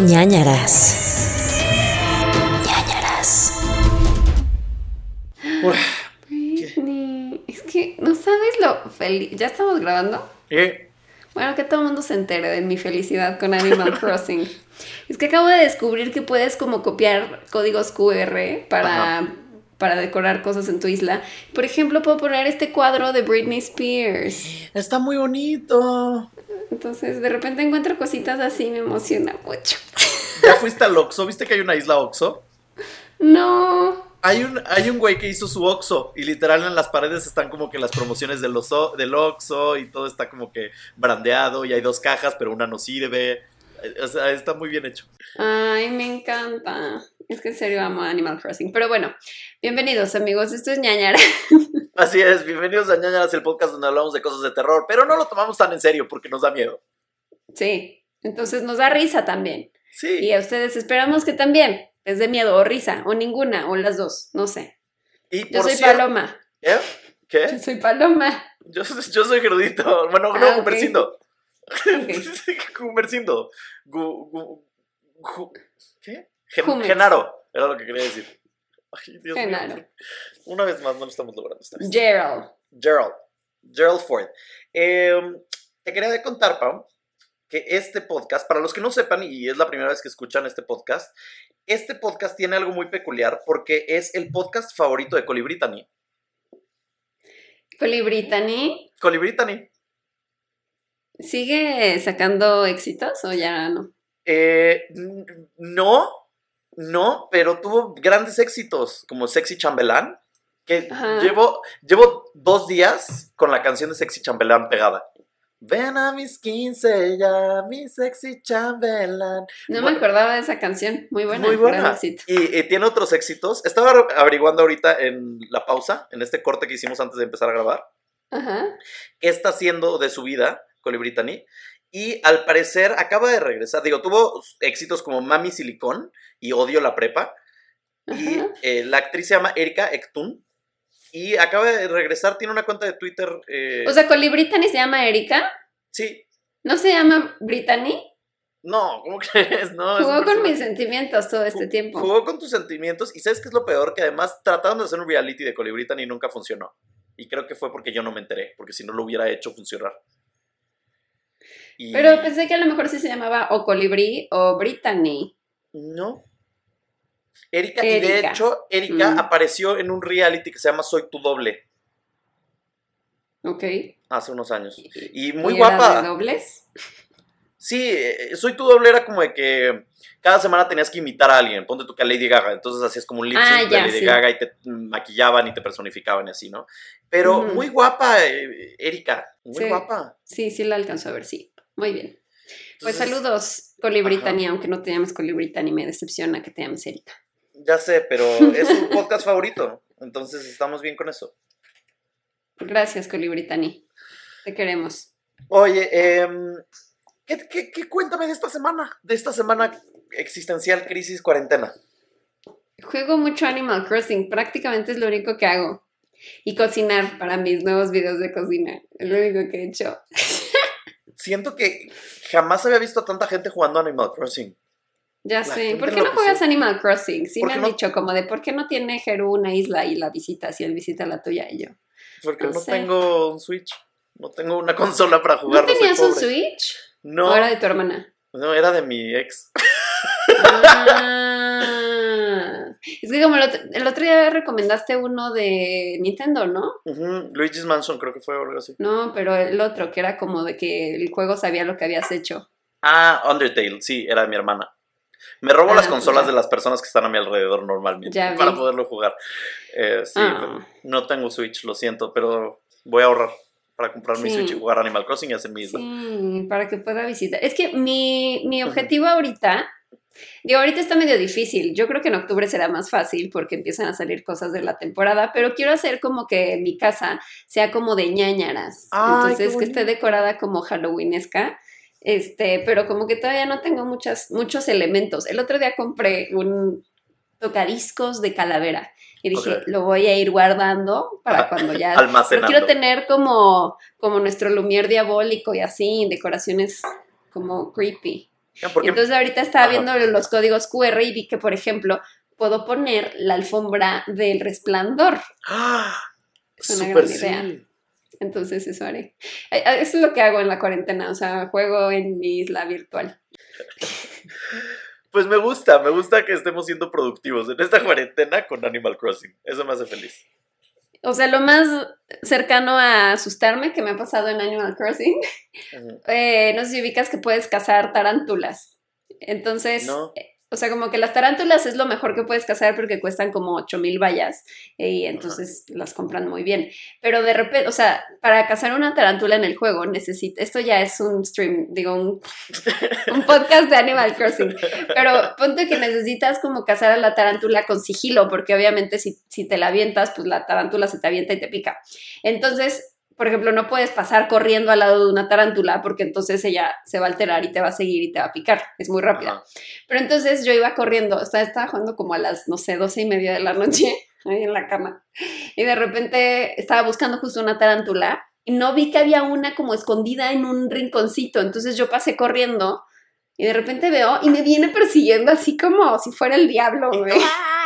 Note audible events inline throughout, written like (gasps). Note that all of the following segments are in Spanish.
ñañaras. ñañaras. Britney, es que no sabes lo feliz. ¿Ya estamos grabando? ¿Qué? Bueno, que todo el mundo se entere de mi felicidad con Animal (laughs) Crossing. Es que acabo de descubrir que puedes como copiar códigos QR para, para decorar cosas en tu isla. Por ejemplo, puedo poner este cuadro de Britney Spears. Está muy bonito. Entonces, de repente encuentro cositas así, me emociona mucho. ¿Ya fuiste al Oxxo? ¿Viste que hay una isla Oxxo? No. Hay un, hay un güey que hizo su Oxxo y literal en las paredes están como que las promociones del, Oxxo, del Oxxo y todo está como que brandeado y hay dos cajas, pero una no sirve. O sea, está muy bien hecho. Ay, me encanta. Es que en serio amo Animal Crossing. Pero bueno, bienvenidos amigos. Esto es ñañara. (laughs) Así es, bienvenidos a Ñañaras, el podcast donde hablamos de cosas de terror, pero no lo tomamos tan en serio porque nos da miedo. Sí. Entonces nos da risa también. Sí. Y a ustedes esperamos que también les dé miedo o risa o ninguna o las dos. No sé. Y Yo por soy cierto- Paloma. ¿Eh? Yo ¿Qué? soy Paloma. Yo, yo soy Gerudito. Bueno, Ah, no, ok. Gumercindo. Ok. (laughs) Gumercindo. Gu- gu- gu- ¿Qué? Gen-. Genaro. Era lo que quería decir. Ay, Dios mío. Genaro. Una vez más no lo estamos logrando esta vez. Gerald. Gerald. Gerald Ford. Eh, te quería contar, Pau, que este podcast, para los que no sepan, y es la primera vez que escuchan este podcast, este podcast tiene algo muy peculiar porque es el podcast favorito de Colibritany. Colibritani. Colibritany. ¿Sigue sacando éxitos o ya no? Eh, no, no, pero tuvo grandes éxitos, como Sexy Chambelán, que Ajá. llevo, llevo dos días con la canción de Sexy Chambelán pegada. Ven a mis 15 ya, mi sexy chambelán. No Bueno. me acordaba de esa canción. Muy buena. Muy buena. Y, y tiene otros éxitos. Estaba averiguando ahorita en la pausa, en este corte que hicimos antes de empezar a grabar, Ajá. qué está haciendo de su vida Colibritany. Y al parecer acaba de regresar. Digo, tuvo éxitos como Mami Silicón y Odio la Prepa. Y eh, la actriz se llama Erika Ektun. Y acaba de regresar, tiene una cuenta de Twitter. eh, O sea, Colibritani se llama Erika. sí. ¿No se llama Brittany? No, ¿cómo (laughs) crees? No, Jugó con mis sentimientos todo este tiempo. Jugó con tus sentimientos. Y ¿sabes qué es lo peor? Que además trataron de hacer un reality de Colibritany y nunca funcionó. Y creo que fue porque yo no me enteré. Porque si no lo hubiera hecho funcionar. Y- Pero pensé que a lo mejor sí se llamaba o Colibrí o Brittany. No. Erika, y de hecho, Erika Mm. apareció en un reality que se llama Soy tu doble Ok. hace unos años. Y muy ¿Y era guapa. de dobles? Sí, eh, Soy tu doble era como de que cada semana tenías que imitar a alguien. Ponte tú que a Lady Gaga. Entonces hacías como un lip sync Ah, de Lady sí. Gaga y te maquillaban y te personificaban y así, ¿no? Pero muy guapa, eh, Erika. Muy Sí. guapa. Sí, sí la alcanzó a ver, sí. Muy bien. Pues saludos, Colibritani, aunque no te llames Colibritani, me decepciona que te llames Erika. Ya sé, pero es su (laughs) podcast favorito. Entonces estamos bien con eso. Gracias, Colibritani. Te queremos. Oye, em, ¿qué, qué, qué cuéntame de esta semana? De esta semana existencial, crisis, cuarentena. Juego mucho Animal Crossing, prácticamente es lo único que hago. Y cocinar para mis nuevos videos de cocina. Es lo único que he hecho. (laughs) Siento que jamás había visto a tanta gente jugando Animal Crossing. Ya La sé. ¿Por qué no juegas Animal Crossing? Sí ¿Por me han no? dicho como de ¿por qué no tiene Jeru una isla y la visitas y él visita la tuya y yo? Porque No no, sé. tengo un Switch. No tengo una consola para jugar. ¿No tenías un. Switch? No, ¿O era de tu hermana? no, era de mi ex. Ah, es que como el otro, el otro día recomendaste uno de Nintendo, ¿no? Ujú, Luigi's Mansion creo que fue o algo así. No, pero el otro, que era como de que el juego sabía lo que habías hecho. Ah, Undertale, sí, era de mi hermana. Me robo Ah, las consolas ya. de las personas que están a mi alrededor normalmente Ya vi. para poderlo jugar. Eh, sí, Ah. no tengo Switch, lo siento, pero voy a ahorrar para comprar mi Sí. Switch y jugar Animal Crossing y hacer mi isla. Sí, para que pueda visitar. Es que mi, mi objetivo ahorita, digo, ahorita está medio difícil. Yo creo que en octubre será más fácil porque empiezan a salir cosas de la temporada, pero quiero hacer como que mi casa sea como de ñañaras. Ay, Entonces, que esté decorada como Halloweenesca. Este, pero como que todavía no tengo muchas, muchos elementos. El otro día compré un tocadiscos de calavera y dije, lo voy a ir guardando para cuando ya (laughs) pero Almacenando. quiero tener como, como nuestro Lumière diabólico y así, decoraciones como creepy. Porque- Entonces ahorita estaba Ajá. viendo los códigos QR y vi que, por ejemplo, puedo poner la alfombra del resplandor. ¡Ah! Es una gran idea. sí. Entonces eso haré. Eh, eh, Eso es lo que hago en la cuarentena, o sea, juego en mi isla virtual. (laughs) Pues me gusta, me gusta que estemos siendo productivos en esta cuarentena con Animal Crossing. Eso me hace feliz. O sea, lo más cercano a asustarme que me ha pasado en Animal Crossing, Ujú. eh, no sé si ubicas que puedes cazar tarántulas. Entonces, No. eh, o sea, como que las tarántulas es lo mejor que puedes cazar porque cuestan como 8000 vallas y entonces las compran muy bien. Pero de repente, o sea, para cazar una tarántula en el juego necesita, esto ya es un stream, digo, un, (laughs) un podcast de Animal Crossing, pero ponte que necesitas como cazar a la tarántula con sigilo porque obviamente si, si te la avientas, pues la tarántula se te avienta y te pica. Entonces, por ejemplo, no puedes pasar corriendo al lado de una tarántula porque entonces ella se va a alterar y te va a seguir y te va a picar. Es muy rápida. Ajá. Pero entonces yo iba corriendo, o sea, estaba jugando como a las, no sé, doce y media de la noche, (laughs) ahí en la cama. Y de repente estaba buscando justo una tarántula y no vi que había una como escondida en un rinconcito. Entonces yo pasé corriendo y de repente veo y me viene persiguiendo así como si fuera el diablo, güey. (laughs)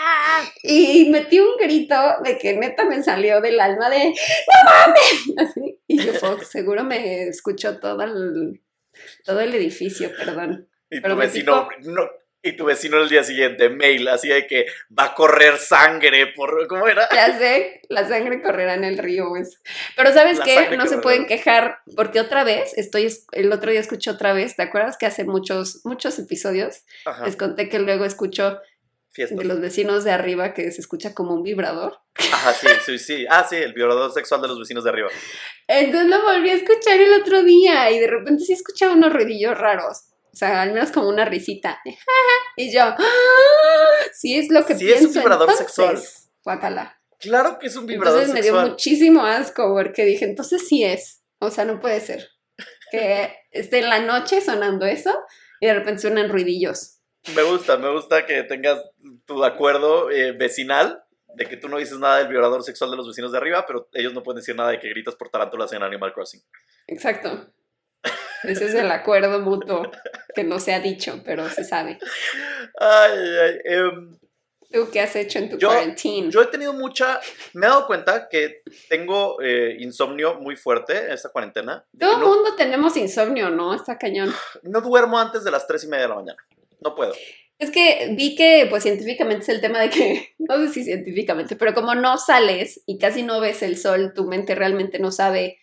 Y metí un grito de que neta me salió del alma de ¡No mames! Así. Y yo, fuck, seguro me escuchó todo el, todo el edificio, perdón. Y Pero tu vecino, no, y tu vecino el día siguiente, mail, así de que va a correr sangre por. ¿Cómo era? Ya sé, la sangre correrá en el río, pues. Pero ¿sabes La qué? No se pueden quejar porque otra vez, estoy, el otro día escuché otra vez, ¿te acuerdas que hace muchos, muchos episodios Ajá. les conté que luego escucho Fiestas. de los vecinos de arriba que se escucha como un vibrador? Ajá, sí, sí, sí. Ah, sí, el violador sexual de los vecinos de arriba. Entonces lo volví a escuchar el otro día y de repente sí escuchaba unos ruidillos raros. O sea, al menos como una risita. (laughs) Y yo, "Ah, sí es lo que Sí, es un pienso vibrador entonces". sexual. Guácala. Claro que es un vibrador Entonces me dio sexual. muchísimo asco porque dije, entonces sí es. O sea, no puede ser. Que esté en la noche sonando eso y de repente suenan ruidillos. Me gusta, me gusta que tengas tu acuerdo eh, vecinal de que tú no dices nada del violador sexual de los vecinos de arriba, pero ellos no pueden decir nada de que gritas por tarántulas en Animal Crossing. Exacto. Ese es el acuerdo mutuo que no se ha dicho, pero se sabe. Ay, ay, em, ¿Tú qué has hecho en tu Yo- quarantine? yo he tenido mucha. Me he dado cuenta que tengo eh, insomnio muy fuerte en esta cuarentena. Todo el no, mundo tenemos insomnio, ¿no? Está cañón. no duermo antes de las tres y media de la mañana. No puedo. Es que vi que, pues científicamente es el tema de que, (laughs) no sé si científicamente, pero como no sales y casi no ves el sol, tu mente realmente no sabe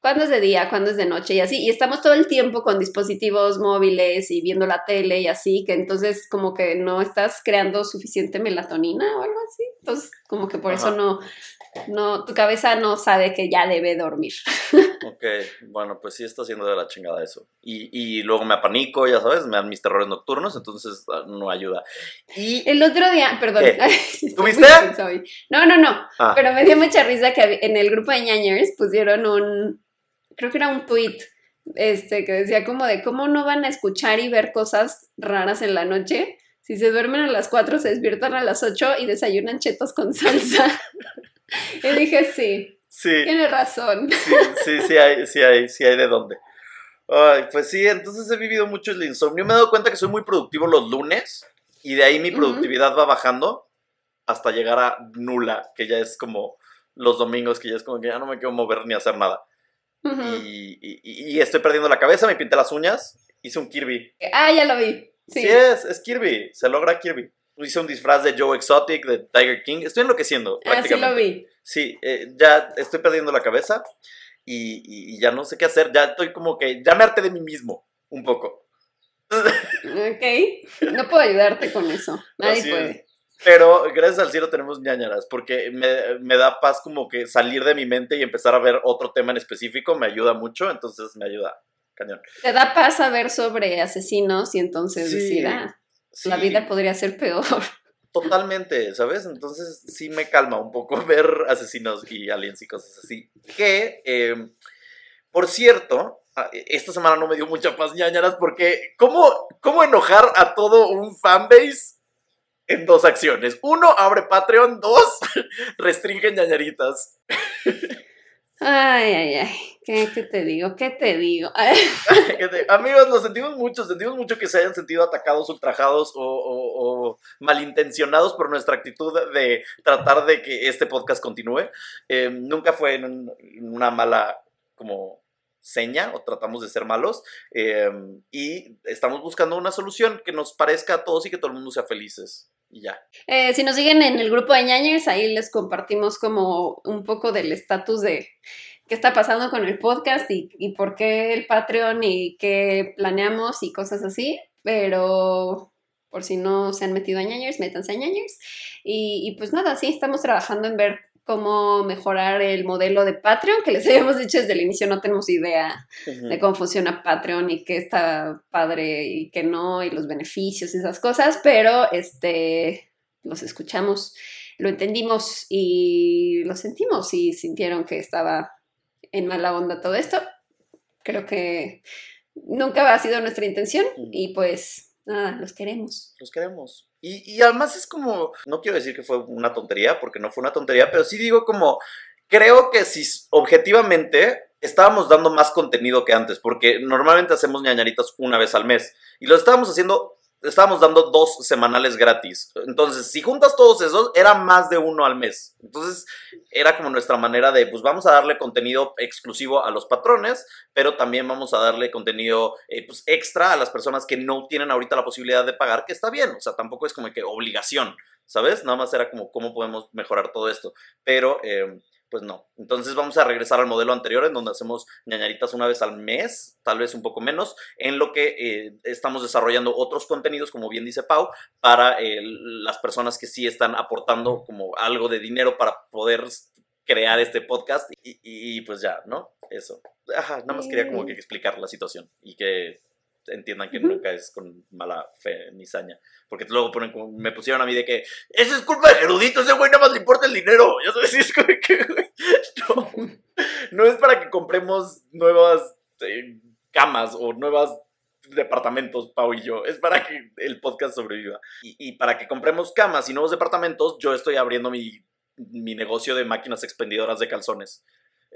cuándo es de día, cuándo es de noche y así. Y estamos todo el tiempo con dispositivos móviles y viendo la tele y así, que entonces como que no estás creando suficiente melatonina o algo así. Entonces como que por eso no, no, tu cabeza no sabe que ya debe dormir. (laughs) Ok, bueno, pues sí está haciendo de la chingada eso. Y, y luego me apanico, ya sabes, me dan mis terrores nocturnos, entonces ah, no ayuda. Y. El otro día, perdón. (laughs) ¿Tuviste? No, no, no. Ah, Pero me dio mucha risa que en el grupo de ñañers pusieron un, creo que era un tweet, este, que decía como de cómo no van a escuchar y ver cosas raras en la noche. Si se duermen a las 4, se despiertan a las 8 y desayunan chetos con salsa. (laughs) (laughs) y dije, sí, sí, tiene razón. sí, sí, sí hay, sí hay, sí hay de dónde. Ay, pues sí, entonces he vivido mucho el insomnio. Me he dado cuenta que soy muy productivo los lunes y de ahí mi productividad va bajando hasta llegar a nula, que ya es como los domingos, que ya es como que ya no me quiero mover ni hacer nada. Ujú. y, y- y estoy perdiendo la cabeza, me pinté las uñas, hice un Kirby. Ah, ya lo vi. Sí. Sí, es, es Kirby, se logra Kirby. Hice un disfraz de Joe Exotic, de Tiger King, estoy enloqueciendo ah, sí lo vi. Sí, eh, ya estoy perdiendo la cabeza y, y- y ya no sé qué hacer, ya estoy como que, ya me harté de mí mismo, un poco. Ok. No puedo ayudarte con eso. Nadie Así puede. es. Pero gracias al cielo tenemos ñañaras, porque me, me da paz como que salir de mi mente y empezar a ver otro tema en específico, me ayuda mucho, entonces me ayuda, cañón. Te da paz saber sobre asesinos y entonces Sí, decir, ah, la vida podría ser peor. Totalmente, ¿sabes? Entonces sí me calma un poco (laughs) ver asesinos y aliens y cosas así. Que, eh, por cierto, ah, esta semana no me dio mucha paz ñañaras porque ¿cómo, ¿cómo enojar a todo un fanbase en dos acciones? Uno, abre Patreon. Dos, (laughs) restringe ñañaritas. (laughs) Ay, ay, ay. ¿Qué, te digo? ¿Qué te digo? (laughs) (laughs) Amigos, lo sentimos mucho, sentimos mucho que se hayan sentido atacados, ultrajados o, malintencionados por nuestra actitud de tratar de que este podcast continúe. Eh, nunca fue en una mala como seña o tratamos de ser malos eh, y estamos buscando una solución que nos parezca a todos y que todo el mundo sea felices y ya. Eh, si nos siguen en el grupo de ñañers, ahí les compartimos como un poco del estatus de qué está pasando con el podcast y, y por qué el Patreon y qué planeamos y cosas así. Pero por si no se han metido a ñañers, métanse a ñañers. Y, y pues nada, sí, estamos trabajando en ver cómo mejorar el modelo de Patreon, que les (laughs) habíamos dicho desde el inicio, no tenemos idea de cómo funciona Patreon y qué está padre y qué no, y los beneficios y esas cosas, pero este, los escuchamos, lo entendimos y lo sentimos y sintieron que estaba en mala onda todo esto. Creo que nunca ha sido nuestra intención y pues nada, los queremos. Los queremos. Y, además es como, no quiero decir que fue una tontería, porque no fue una tontería, pero sí digo como, creo que si objetivamente estábamos dando más contenido que antes, porque normalmente hacemos ñañaritas una vez al mes, y lo estábamos haciendo, estábamos dando dos semanales gratis. Entonces, si juntas todos esos, era más de uno al mes. Entonces, era como nuestra manera de, pues vamos a darle contenido exclusivo a los patrones, pero también vamos a darle contenido eh, pues, extra a las personas que no tienen ahorita la posibilidad de pagar, que está bien, o sea, tampoco es como que obligación, ¿sabes? Nada más era como cómo podemos mejorar todo esto, pero eh, pues no. Entonces vamos a regresar al modelo anterior en donde hacemos ñañaritas una vez al mes, tal vez un poco menos, en lo que eh, estamos desarrollando otros contenidos, como bien dice Pau, para eh, las personas que sí están aportando como algo de dinero para poder crear este podcast y, y- y, pues ya, ¿no? Eso. Ajá, nada más quería como que explicar la situación y que entiendan que nunca es con mala fe ni saña. Porque luego ponen como, me pusieron a mí de que, eso es culpa del erudito, ese güey nada más le importa el dinero. Ya sabes, (laughs) es como que, güey, no, no es para que compremos nuevas eh, camas o nuevas departamentos, Pau y yo. Es para que el podcast sobreviva. Y, y para que compremos camas y nuevos departamentos, yo estoy abriendo mi, mi negocio de máquinas expendidoras de calzones.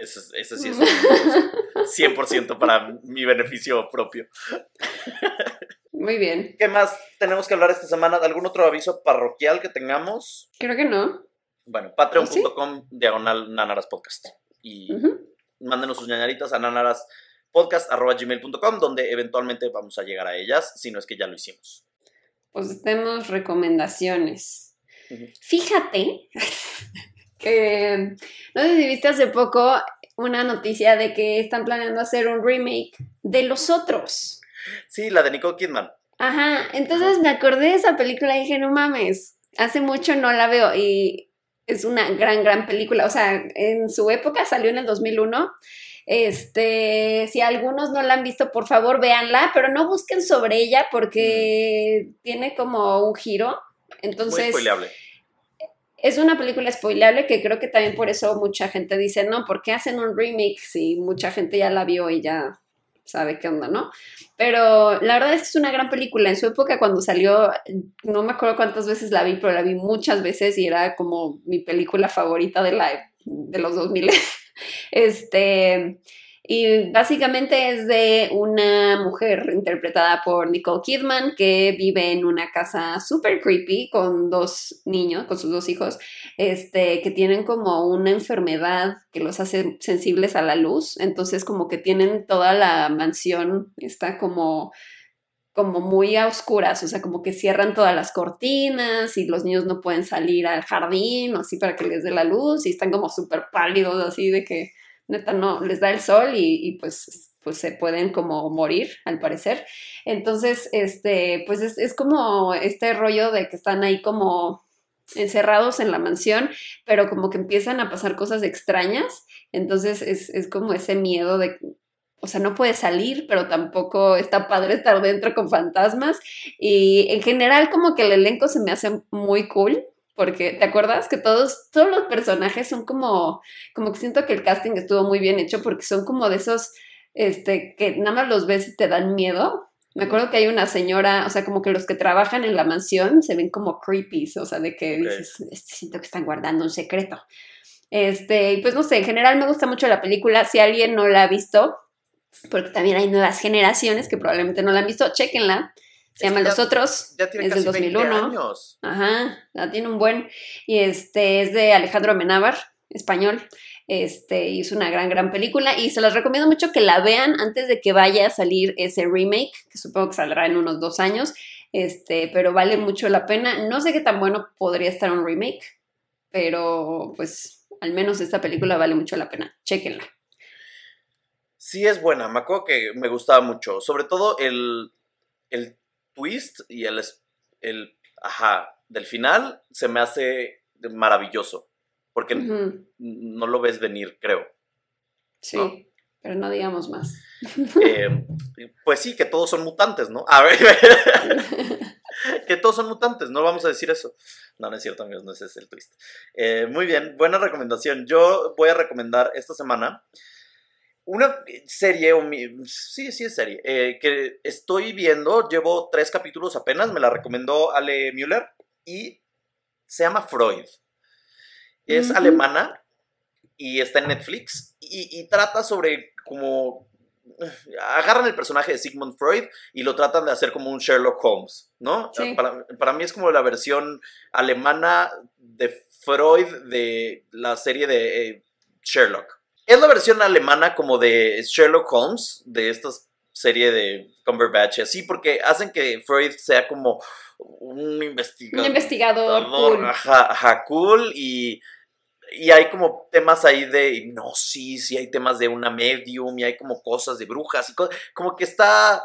Ese, es- ese sí es un negocio 100% para mi beneficio propio. Muy bien, ¿Qué más tenemos que hablar esta semana? ¿Algún otro aviso parroquial que tengamos? creo que no. Bueno, patreon.com diagonal nanaras podcast. Y mándenos sus ñañaritas a nanaraspodcast.gmail.com donde eventualmente vamos a llegar a ellas, si no es que ya lo hicimos. Pues tenemos recomendaciones. Fíjate que no sé si viste hace poco una noticia de que están planeando hacer un remake de Los Otros. Sí, la de Nicole Kidman. Ajá, entonces me acordé de esa película y dije, no mames, hace mucho no la veo y es una gran, gran película. O sea, en su época salió en el 2001. Este, si algunos no la han visto, por favor véanla, pero no busquen sobre ella porque tiene como un giro. Entonces. Es una película spoilable que creo que también por eso mucha gente dice, no, ¿por qué hacen un remake si mucha gente ya la vio y ya sabe qué onda, ¿no? Pero la verdad es que es una gran película. En su época cuando salió, no me acuerdo cuántas veces la vi, pero la vi muchas veces y era como mi película favorita de, la, de los 2000. (laughs) Este, y básicamente es de una mujer interpretada por Nicole Kidman que vive en una casa súper creepy con dos niños, con sus dos hijos, este, que tienen como una enfermedad que los hace sensibles a la luz. Entonces como que tienen toda la mansión, está como como muy a oscuras, o sea, como que cierran todas las cortinas y los niños no pueden salir al jardín o así para que les dé la luz y están como súper pálidos así de que neta no les da el sol y, pues pues se pueden como morir al parecer entonces este pues es, es como este rollo de que están ahí como encerrados en la mansión pero como que empiezan a pasar cosas extrañas entonces es, es como ese miedo de o sea, no puede salir, pero tampoco está padre estar dentro con fantasmas. Y en general, como que el elenco se me hace muy cool. Porque, ¿te acuerdas? Que todos, todos los personajes son como, como que siento que el casting estuvo muy bien hecho porque son como de esos, este, que nada más los ves y te dan miedo. Me acuerdo que hay una señora, o sea, como que los que trabajan en la mansión se ven como creepy, o sea, de que dices, "Este, siento que están guardando un secreto. Este, y pues no sé, en general me gusta mucho la película. Si alguien no la ha visto, porque también hay nuevas generaciones que probablemente no la han visto, chéquenla. Se llama Los ya- Otros. Ya tiene es del casi 20 2001. años. Ajá, la tiene un buen. Y este es de Alejandro Amenábar, español. Este, es una gran, gran película. Y se las recomiendo mucho que la vean antes de que vaya a salir ese remake, que supongo que saldrá en unos dos años. Este, pero vale mucho la pena. No sé qué tan bueno podría estar un remake, pero pues al menos esta película vale mucho la pena. Chéquenla. Sí es buena, me acuerdo que me gustaba mucho. Sobre todo el, el twist y el, el, ajá, del final se me hace maravilloso. Porque no lo ves venir, creo. Sí, ¿no? pero no digamos más. Eh, pues sí, que todos son mutantes, ¿no? A ver, (laughs) que todos son mutantes, no vamos a decir eso. No, no es cierto, amigos, no ese es el twist. Eh, muy bien, buena recomendación. Yo voy a recomendar esta semana una serie, sí, sí es serie, eh, que estoy viendo, llevo tres capítulos apenas, me la recomendó Ale Müller y se llama Freud. Es alemana y está en Netflix y, y trata sobre como agarran el personaje de Sigmund Freud y lo tratan de hacer como un Sherlock Holmes, ¿no? Sí. Para, para mí es como la versión alemana de Freud de la serie de eh, Sherlock. Es la versión alemana como de Sherlock Holmes, de esta serie de Cumberbatch así, porque hacen que Freud sea como un investigador. Un investigador cool. Ajá, ajá, cool y y hay como temas ahí de hipnosis, y hay temas de una medium, y hay como cosas de brujas, y co- como que está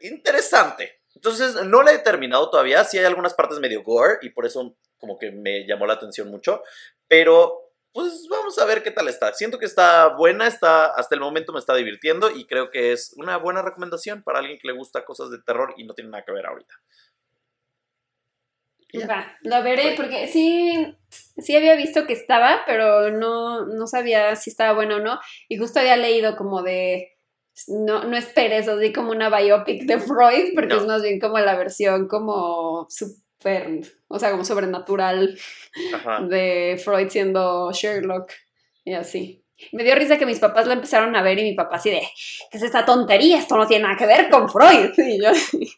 interesante. Entonces, no la he terminado todavía, sí hay algunas partes medio gore, y por eso como que me llamó la atención mucho, pero pues vamos a ver qué tal está. Siento que está buena, está, hasta el momento me está divirtiendo, y creo que es una buena recomendación para alguien que le gusta cosas de terror y no tiene nada que ver ahorita. Va, lo veré porque sí, sí había visto que estaba, pero no, no sabía si estaba bueno o no. Y justo había leído como de, no, no esperes así como una biopic de Freud, porque No. es más bien como la versión como súper, o sea, como sobrenatural Ajá. de Freud siendo Sherlock y así. Me dio risa que mis papás la empezaron a ver y mi papá así de, ¿qué es esta tontería? Esto no tiene nada que ver con Freud. (laughs) Y yo así,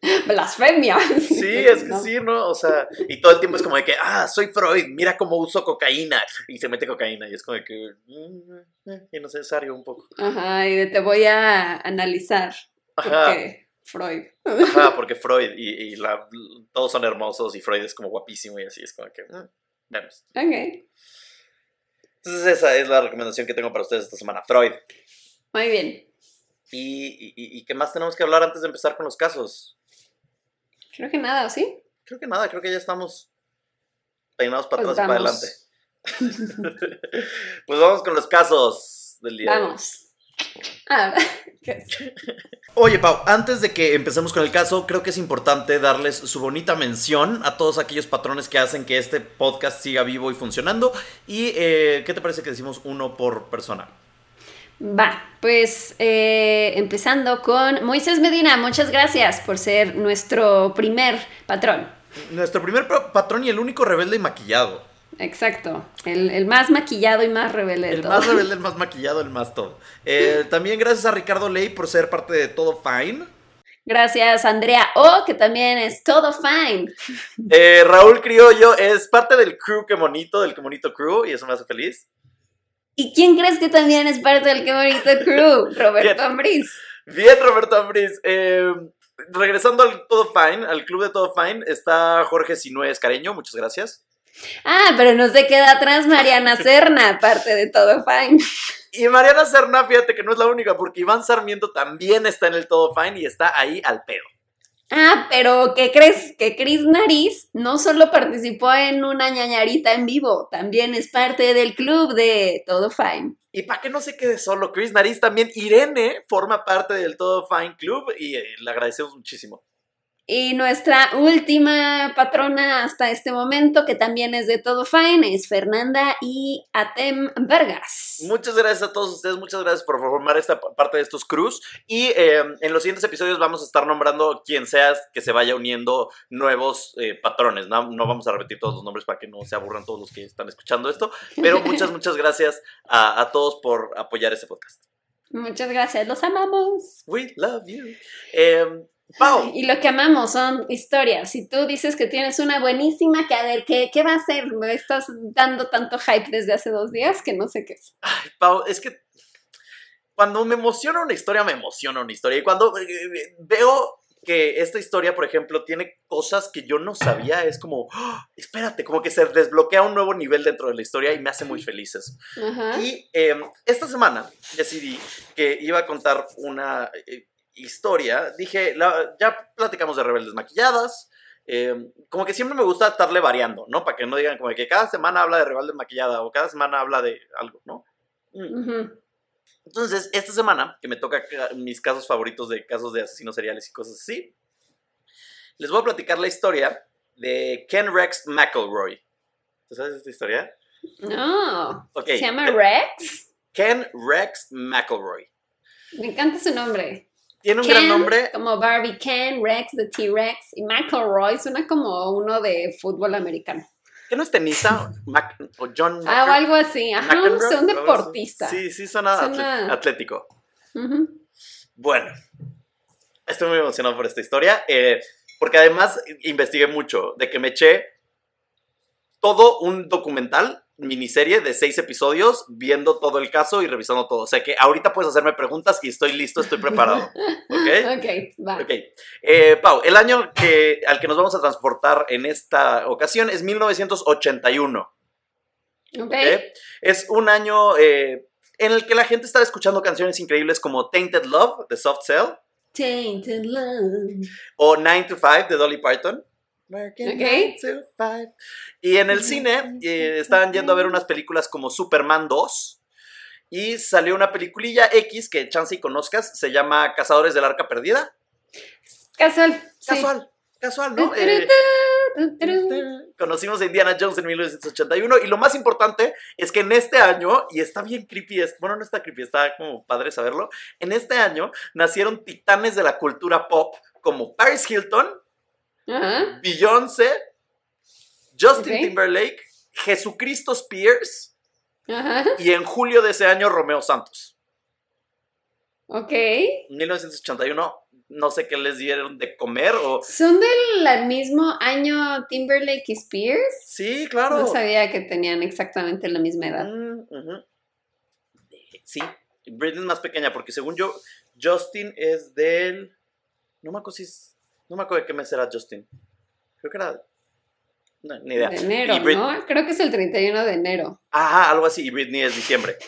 (laughs) blasfemia. Sí, es que (laughs) No. sí, ¿no? O sea, y todo el tiempo es como de que, ah, soy Freud, mira cómo uso cocaína. Y se mete cocaína y es como de que, mm, eh, innecesario un poco. Ajá, y de te voy a analizar. Ajá, Porque Freud. ajá, (laughs) porque Freud y, y la, todos son hermosos y Freud es como guapísimo y así es como que, mm, vemos. Ok, Entonces esa es la recomendación que tengo para ustedes esta semana, Freud. muy bien. ¿Y, y, y- qué más tenemos que hablar antes de empezar con los casos? Creo que nada, ¿o ¿sí? Creo que nada, creo que ya estamos peinados para Pues atrás y para vamos. adelante. (laughs) pues vamos con los casos del día. de hoy. Ah, ¿qué? (laughs) Oye, Pau, antes de que empecemos con el caso, creo que es importante darles su bonita mención a todos aquellos patrones que hacen que este podcast siga vivo y funcionando. ¿Y eh, qué te parece que decimos uno por persona? Va, pues eh, empezando con Moisés Medina, muchas gracias por ser nuestro primer patrón. Nuestro primer pa- patrón y el único rebelde y maquillado. Exacto, el, el más maquillado y más rebelde de El más rebelde, el más maquillado, el más todo. Eh, también gracias a Ricardo Ley por ser parte de Todo Fine. Gracias Andrea O, que también es todo fine. Eh, Raúl Criollo es parte del crew Que Monito, del Que Monito Crew, y eso me hace feliz. ¿Y quién crees que también es parte del Qué Bonito Crew? (laughs) Roberto Ambriz. Bien, Roberto Ambris. Eh, regresando al Todo Fine, al club de Todo Fine, está Jorge Sinue Escareño, muchas gracias. Ah, pero no se queda atrás Mariana Serna, parte de todo fine. (laughs) Y Mariana Serna, fíjate que no es la única, porque Iván Sarmiento también está en el Todo Fine y está ahí al pedo. Ah, pero ¿qué crees? Que Chris Nariz no solo participó en una ñañarita en vivo, también es parte del club de Todo Fine. Y para que no se quede solo, Chris Nariz también, Irene forma parte del Todo Fine Club y eh, le agradecemos muchísimo. Y nuestra última patrona hasta este momento, que también es de todo fine, es Fernanda y Atem Vargas. Muchas gracias a todos ustedes, muchas gracias por formar esta pa- parte de estos crews. Y eh, en los siguientes episodios vamos a estar nombrando quien sea que se vaya uniendo nuevos eh, patrones. ¿no? no vamos a repetir todos los nombres para que no se aburran todos los que están escuchando esto. Pero (laughs) muchas, muchas gracias a, a todos por apoyar este podcast. Muchas gracias, los amamos. We love you. Eh, Pau, Y lo que amamos son historias. Si tú dices que tienes una buenísima, que a ver, ¿qué, qué va a ser? Me estás dando tanto hype desde hace dos días que no sé qué es. Ay, Pau, es que cuando me emociona una historia, me emociona una historia. Y cuando eh, veo que esta historia, por ejemplo, tiene cosas que yo no sabía, es como, ¡Ah! espérate, como que se desbloquea un nuevo nivel dentro de la historia y me hace muy felices. Ajá. Y eh, esta semana decidí que iba a contar una eh, historia. Dije, la- ya platicamos de rebeldes maquilladas. eh, como que siempre me gusta estarle variando, ¿no? Para que no digan como que cada semana habla de rebelde maquillada o cada semana habla de algo, ¿no? Mm. Entonces, esta semana, que me toca ca- mis casos favoritos de casos de asesinos seriales y cosas así, les voy a platicar la historia de Ken Rex McElroy. ¿Tú sabes esta historia? No. Se llama Rex. Ken Rex McElroy. Me encanta su nombre. Tiene un Ken, gran nombre. Como Barbie Ken, Rex de T-Rex. Y McElroy suena como uno de fútbol americano. ¿Qué no es tenista? Mac- o John Ah, o algo así. Ajá, un, McEnroe, un deportista. Sí, sí, suena, Suena- atlético. Bueno, estoy muy emocionado por esta historia, eh, porque además investigué mucho, de que me eché todo un documental, miniserie de seis episodios, viendo todo el caso y revisando todo. O sea que ahorita puedes hacerme preguntas y estoy listo, estoy preparado. (laughs) ¿Ok? Ok, va. Ok. Eh, Pau, el año que, al que nos vamos a transportar en esta ocasión es 1981. Ok. ¿ok? Es un año eh, en el que la gente estaba escuchando canciones increíbles como Tainted Love de Soft Cell Tainted Love. o 9 to 5 de Dolly Parton. Working Ok. nine to five. Y en el cine eh, estaban yendo a ver unas películas como Superman 2. Y salió una peliculilla X que chance y conozcas, se llama Cazadores del Arca Perdida. Casual. sí. Casual, casual, ¿no? Eh, tu. Conocimos a Indiana Jones en 1981 y lo más importante es que en este año, y está bien creepy, es, bueno, no está creepy, está como padre saberlo, en este año nacieron titanes de la cultura pop como Paris Hilton, Ajá. Beyoncé, Justin. Timberlake, Jesucristo Spears Ajá. y en julio de ese año Romeo Santos. Ok. 1981, no sé qué les dieron de comer o... ¿Son del mismo año Timberlake y Spears? Sí, claro. No sabía que tenían exactamente la misma edad. Mm. Sí, Britney es más pequeña porque según yo, Justin es del... No me acuerdo si es... No me acuerdo de qué mes era Justin. Creo que era... No, ni idea. De enero, Brit- ¿no? Creo que es el 31 de enero. Ajá, algo así. Y Britney es diciembre.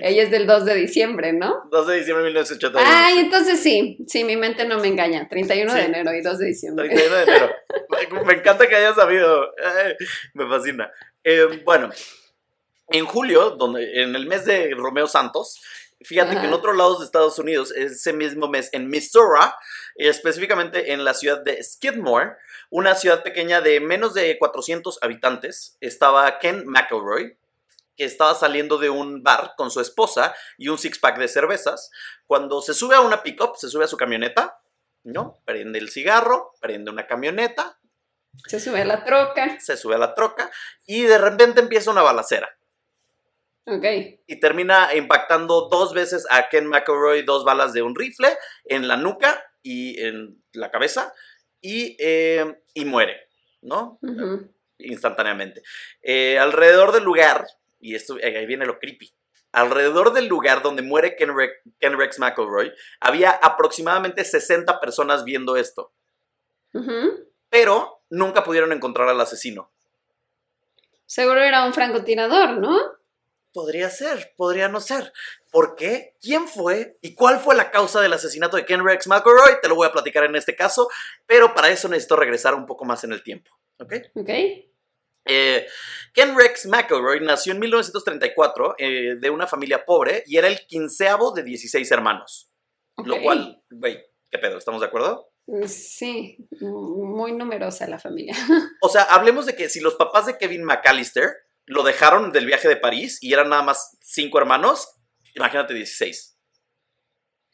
Ella es del 2 de diciembre, ¿no? 2 de diciembre de 1981. Ay, entonces sí, sí, mi mente no me engaña. 31 de Sí. enero y 2 de diciembre. 31 de enero. Me encanta que hayas sabido. Me fascina. Eh, bueno, en julio, donde, en el mes de Romeo Santos, fíjate Ajá. que en otros lados de Estados Unidos, ese mismo mes, en Missouri, específicamente en la ciudad de Skidmore, una ciudad pequeña de menos de 400 habitantes, estaba Ken McElroy, que estaba saliendo de un bar con su esposa y un six-pack de cervezas, cuando se sube a una pickup, se sube a su camioneta, ¿no? Prende el cigarro, prende una camioneta, Se sube a la troca. se sube a la troca y de repente empieza una balacera. Ok. Y termina impactando dos veces a Ken McElroy dos balas de un rifle en la nuca y en la cabeza y, eh, y muere, ¿no? Instantáneamente. Eh, alrededor del lugar, y esto eh, ahí viene lo creepy, alrededor del lugar donde muere Ken, Re- Ken Rex McElroy, había aproximadamente 60 personas viendo esto, pero nunca pudieron encontrar al asesino. Seguro era un francotirador, ¿no? Podría ser, podría no ser. ¿Por qué? ¿Quién fue? ¿Y cuál fue la causa del asesinato de Ken Rex McElroy? Te lo voy a platicar en este caso, pero para eso necesito regresar un poco más en el tiempo. ¿Ok? Ok. Eh, Ken Rex McElroy nació en 1934 eh, de una familia pobre y era el quinceavo de 16 hermanos. Lo cual, güey, ¿qué pedo? ¿Estamos de acuerdo? Sí, muy numerosa la familia. O sea, hablemos de que si los papás de Kevin McAllister lo dejaron del viaje de París y eran nada más cinco hermanos, imagínate 16.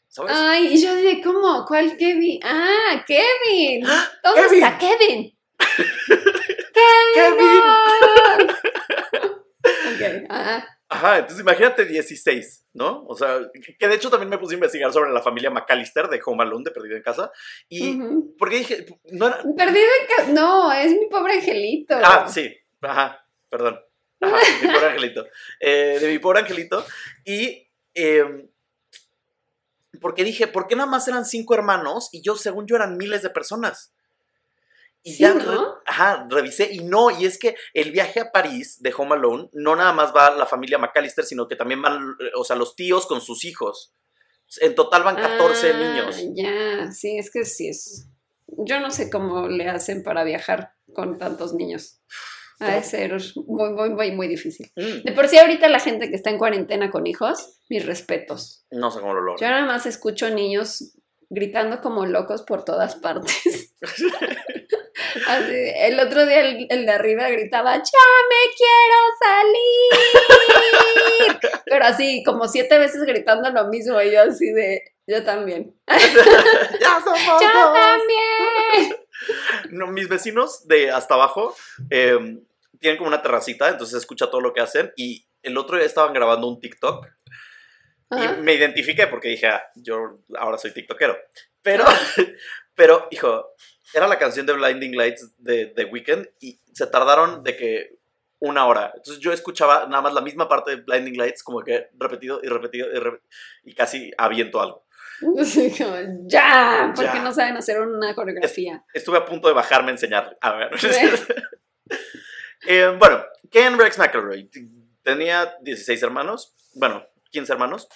¿Sabes? Ay, y yo dije, ¿cómo? ¿Cuál Kevin? Ah, Kevin. ¡Ah! ¿Dónde Kevin. está Kevin? ¡Kevin! (laughs) (laughs) Ok, ajá. Ajá, entonces imagínate 16, ¿no? O sea, que de hecho también me puse a investigar sobre la familia McAllister de Home Alone, de Perdido en Casa. Y Ujú. porque dije, no era... Perdido en casa. No, es mi pobre angelito. Ah, sí, ajá, perdón. Ajá, mi pobre angelito. Eh, de mi pobre angelito. Y eh, porque dije, ¿por qué nada más eran cinco hermanos? Y yo, según yo, eran miles de personas. Y Sí, ya, ajá, revisé. Y no, y es que el viaje a París de Home Alone, no nada más va la familia McAllister, sino que también van, eh, o sea, los tíos con sus hijos. En total van 14 Ah, niños. Ya, sí, es que sí es. Yo no sé cómo le hacen para viajar con tantos niños. Ha de ser muy, muy, muy, muy difícil. Mm, De por sí, ahorita la gente que está en cuarentena con hijos, mis respetos. no sé cómo lo Yo logran. nada más escucho niños gritando como locos por todas partes. (laughs) Así, el otro día el, el de arriba gritaba, ya me quiero salir. (laughs) Pero así, como siete veces gritando lo mismo, y yo así de, yo también. (laughs) ¡Ya somos Yo dos! también. No, mis vecinos de hasta abajo eh, tienen como una terracita, entonces escucha todo lo que hacen. Y el otro día estaban grabando un TikTok Ajá. y me identifiqué porque dije, ah, yo ahora soy TikTokero. Pero, (laughs) pero, hijo, era la canción de Blinding Lights de The Weeknd y se tardaron de que una hora. Entonces yo escuchaba nada más la misma parte de Blinding Lights como que repetido y repetido y, re- y casi aviento algo. (laughs) Ya, porque Ya. no saben hacer una coreografía. Estuve a punto de bajarme a enseñar. A ver. (laughs) Eh, bueno, Ken Rex McElroy tenía 16 hermanos, bueno, 15 hermanos,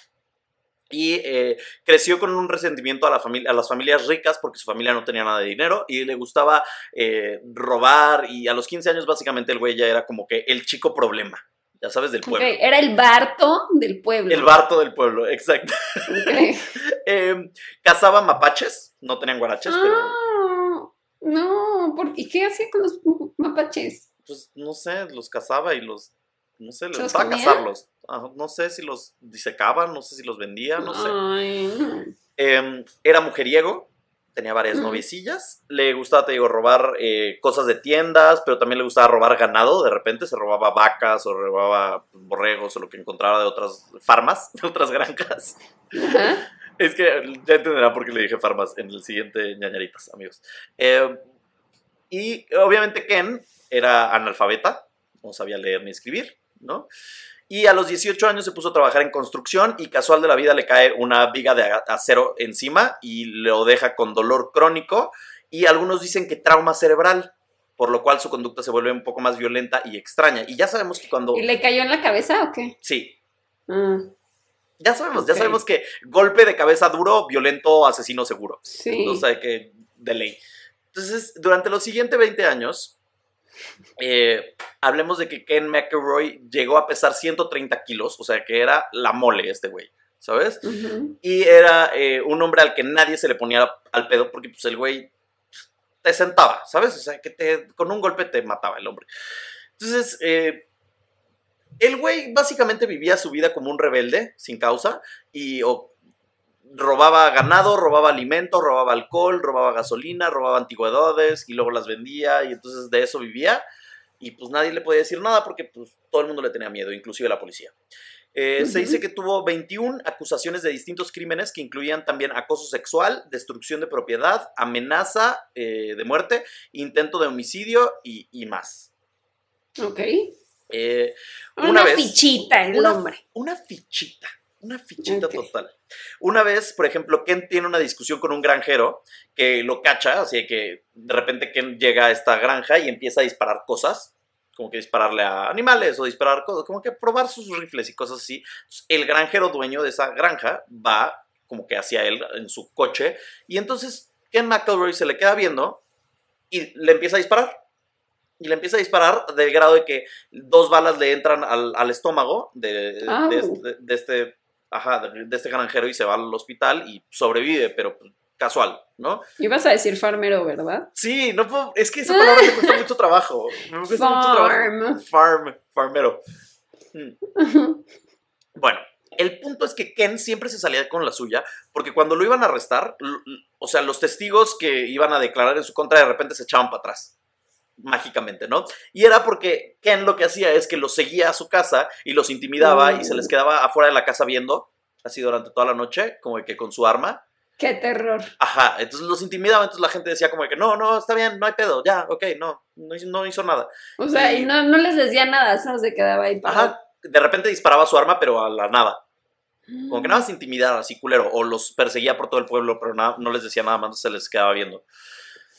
y eh, creció con un resentimiento a, la familia, a las familias ricas porque su familia no tenía nada de dinero y le gustaba eh, robar y a los 15 años básicamente el güey ya era como que el chico problema, ya sabes, del pueblo. era el Barto del pueblo. El barto del pueblo, exacto. Ok. (laughs) Eh, cazaba mapaches, no tenían guaraches, pero Ah, no, ¿por- ¿y qué hacía con los mapaches? pues no sé, los cazaba y los, no sé, les ¿Se los gustaba cazarlos. No sé si los disecaban, no sé si los vendía, no sé. Ay, no. Eh, era mujeriego, tenía varias noviecillas, le gustaba, te digo, robar eh, cosas de tiendas, pero también le gustaba robar ganado, de repente se robaba vacas o robaba borregos o lo que encontraba de otras farmas, (laughs) de otras granjas. Es que ya entenderán por qué le dije farmas en el siguiente ñañaritas, amigos. Eh, y obviamente Ken era analfabeta, no sabía leer ni escribir, ¿no? Y a los 18 años se puso a trabajar en construcción y casual de la vida le cae una viga de acero encima y lo deja con dolor crónico y algunos dicen que trauma cerebral, por lo cual su conducta se vuelve un poco más violenta y extraña. Y ya sabemos que cuando... ¿Y le cayó en la cabeza o qué? Sí, Ah, ya sabemos, ya sabemos que golpe de cabeza duro, violento, asesino seguro. sí. Sea, que de ley. Entonces, durante los siguientes 20 años, eh, hablemos de que Ken McElroy llegó a pesar 130 kilos, o sea, que era la mole este güey, ¿sabes? Y era eh, un hombre al que nadie se le ponía al pedo porque pues el güey te sentaba, ¿sabes? O sea, que te, con un golpe te mataba el hombre. Entonces, eh, el güey básicamente vivía su vida como un rebelde, sin causa, y o, robaba ganado, robaba alimento, robaba alcohol, robaba gasolina, robaba antigüedades y luego las vendía y entonces de eso vivía y pues nadie le podía decir nada porque pues todo el mundo le tenía miedo, inclusive la policía. Eh, Se dice que tuvo 21 acusaciones de distintos crímenes que incluían también acoso sexual, destrucción de propiedad, amenaza eh, de muerte, intento de homicidio y, y más. Ok. Eh, Una, Una vez- fichita el una- hombre. una fichita, una fichita total. Una vez, por ejemplo, Ken tiene una discusión con un granjero que lo cacha, así que de repente Ken llega a esta granja y empieza a disparar cosas, como que dispararle a animales o disparar cosas, como que probar sus rifles y cosas así. Entonces, el granjero dueño de esa granja va como que hacia él en su coche y entonces Ken McElroy se le queda viendo y le empieza a disparar. Y le empieza a disparar del grado de que dos balas le entran al, al estómago de, este, de este- ajá, de, de este granjero y se va al hospital y sobrevive, pero pues, casual, ¿no? Ibas a decir farmero, ¿verdad? Sí, no puedo, es que esa palabra me cuesta mucho trabajo. Me cuesta mucho trabajo. Farm. Farm, farmero. Mm. (laughs) Bueno, el punto es que Ken siempre se salía con la suya, porque cuando lo iban a arrestar, o sea, los testigos que iban a declarar en su contra de repente se echaban para atrás. Mágicamente, ¿no? Y era porque Ken lo que hacía es que los seguía a su casa y los intimidaba y se les quedaba afuera de la casa viendo, así durante toda la noche, como que con su arma. Qué terror. Ajá, entonces los intimidaba, entonces la gente decía como que no, no, está bien, no hay pedo, ya, ok, no, no hizo, no hizo nada. O sea, Y- y no, no les decía nada, solo se quedaba ahí. Ajá, de repente disparaba su arma, pero a la nada. Como que nada más intimidar así culero, o los perseguía por todo el pueblo, pero nada, no les decía nada más, se les quedaba viendo.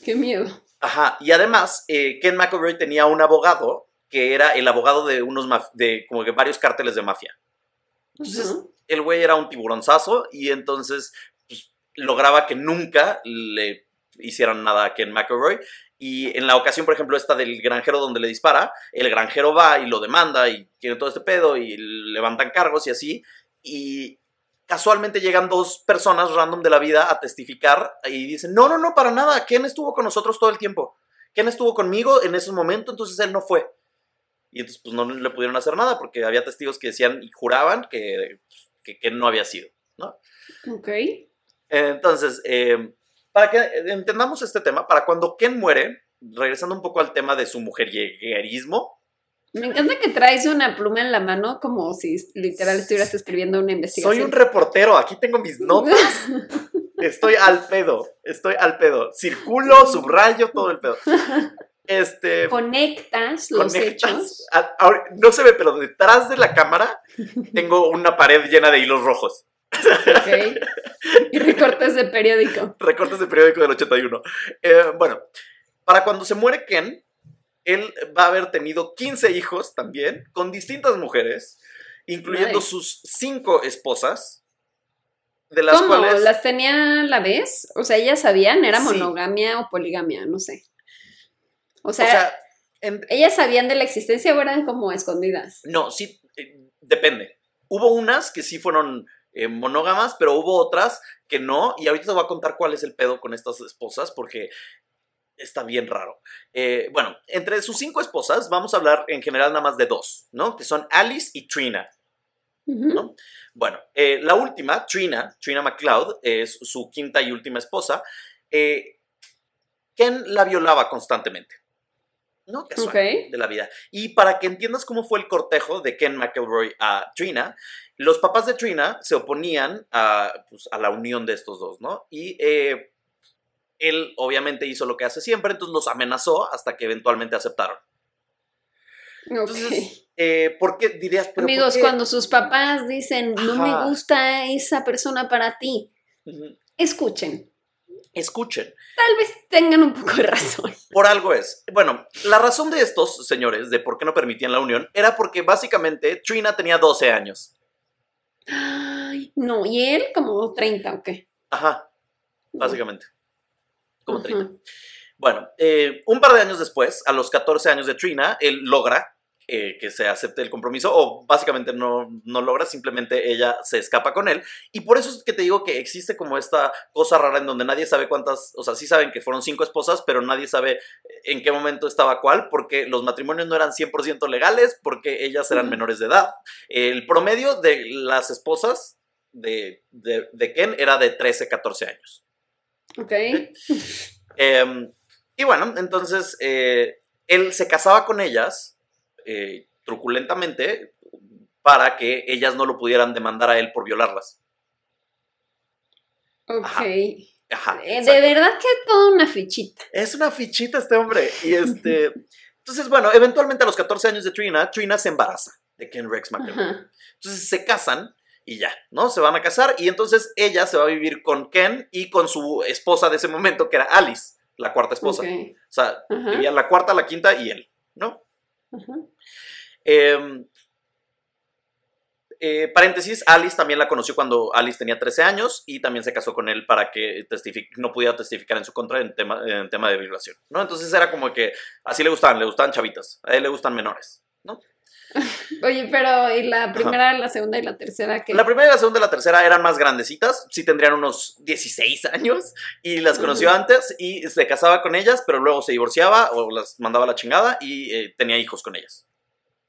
Qué miedo. Ajá, y además, eh, Ken McElroy tenía un abogado que era el abogado de unos de como que varios cárteles de mafia. Entonces, el güey era un tiburonzazo y entonces pues, lograba que nunca le hicieran nada a Ken McElroy. Y en la ocasión, por ejemplo, esta del granjero donde le dispara, el granjero va y lo demanda y tiene todo este pedo y levantan cargos y así. Y casualmente llegan dos personas random de la vida a testificar y dicen, no, no, no, para nada, Ken estuvo con nosotros todo el tiempo. Ken estuvo conmigo en ese momento, entonces él no fue. Y entonces pues no le pudieron hacer nada porque había testigos que decían y juraban que, que Ken no había sido, ¿no? Ok. Entonces, eh, para que entendamos este tema, para cuando Ken muere, regresando un poco al tema de su mujerieguerismo, Me encanta que traes una pluma en la mano como si literal estuvieras escribiendo una investigación. soy un reportero, aquí tengo mis (laughs) notas, estoy al pedo, estoy al pedo, circulo, subrayo, todo el pedo. Este, Conectas los conectas. hechos. a- no se ve, pero detrás de la cámara tengo una pared llena de hilos rojos. Ok. Y recortes de periódico. recortes de periódico del 81. Eh, bueno, para cuando se muere Ken, él va a haber tenido 15 hijos también, con distintas mujeres, incluyendo Nice. sus cinco esposas, de las ¿Cómo? cuales... ¿Las tenía a la vez? O sea, ellas sabían, ¿era Sí. monogamia o poligamia? No sé. O o sea, sea, en- ¿ellas sabían de la existencia o eran como escondidas? no, sí, eh, depende. Hubo unas que sí fueron eh, monógamas, pero hubo otras que no, y ahorita te voy a contar cuál es el pedo con estas esposas, porque está bien raro. Eh, bueno, entre sus cinco esposas vamos a hablar en general nada más de dos, ¿no? Que son Alice y Trina. Bueno, eh, la última, Trina, Trina McLeod, es su quinta y última esposa. eh, Ken la violaba constantemente. ¿No? Casual Ok. de la vida. Y para que entiendas cómo fue el cortejo de Ken McElroy a Trina, los papás de Trina se oponían a, pues, a la unión de estos dos, ¿no? Y eh, él obviamente hizo lo que hace siempre, entonces los amenazó hasta que eventualmente aceptaron. Entonces, eh, ¿por qué dirías? ¿pero Amigos, qué? cuando sus papás dicen, no Ajá. me gusta esa persona para ti, escuchen. Escuchen. Tal vez tengan un poco de razón. (laughs) Por algo es. Bueno, la razón de estos señores, de por qué no permitían la unión, era porque básicamente Trina tenía 12 años. Ay, no, y él como 30 o qué. Ajá, básicamente. Como Ajá. 30. Bueno, eh, un par de años después, a los 14 años de Trina, él logra eh, que se acepte el compromiso, o básicamente no, no logra, simplemente ella se escapa con él. Y por eso es que te digo que existe como esta cosa rara en donde nadie sabe cuántas, o sea, sí saben que fueron cinco esposas, pero nadie sabe en qué momento estaba cuál, porque los matrimonios no eran 100% legales, porque ellas eran menores de edad. El promedio de las esposas de, de, de Ken era de 13, 14 años. Ok. Eh, y bueno, entonces eh, él se casaba con ellas eh, truculentamente para que ellas no lo pudieran demandar a él por violarlas. Ok. Ajá. Ajá. Eh, de verdad que es toda una fichita. Es una fichita este hombre. Y este. (laughs) entonces, bueno, eventualmente a los 14 años de Trina, Trina se embaraza de Ken Rex McElroy. Ajá. Entonces se casan y ya, ¿no? Se van a casar y entonces ella se va a vivir con Ken y con su esposa de ese momento, que era Alice, la cuarta esposa. O sea, Ajá. vivía la cuarta, la quinta y él, ¿no? Ajá. Eh, eh, paréntesis, Alice también la conoció cuando Alice tenía 13 años y también se casó con él para que no pudiera testificar en su contra en tema, en tema de violación, ¿no? Entonces era como que así le gustaban, le gustaban chavitas, a él le gustan menores, ¿no? (laughs) Oye, pero ¿y la primera, la segunda y la tercera qué? La primera, la segunda y la tercera eran más grandecitas, sí tendrían unos 16 años y las conoció antes y se casaba con ellas, pero luego se divorciaba o las mandaba a la chingada y eh, tenía hijos con ellas.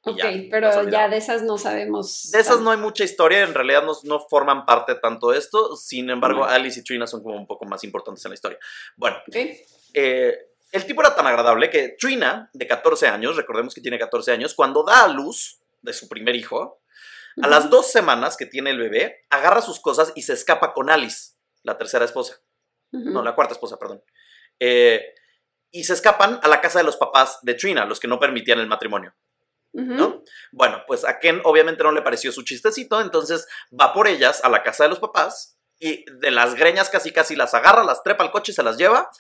y Ok, ya, pero ya de esas no sabemos. De esas tanto. no hay mucha historia, en realidad no, no forman parte tanto de esto, sin embargo. Alice y Trina son como un poco más importantes en la historia. Bueno, Ok. eh, el tipo era tan agradable que Trina, de 14 años, recordemos que tiene 14 años, cuando da a luz de su primer hijo, a las dos semanas que tiene el bebé, agarra sus cosas y se escapa con Alice, la tercera esposa, no, la cuarta esposa, perdón. Eh, y se escapan a la casa de los papás de Trina, los que no permitían el matrimonio. ¿no? Bueno, pues a Ken obviamente no le pareció su chistecito, entonces va por ellas a la casa de los papás y de las greñas casi casi las agarra, las trepa al coche y se las lleva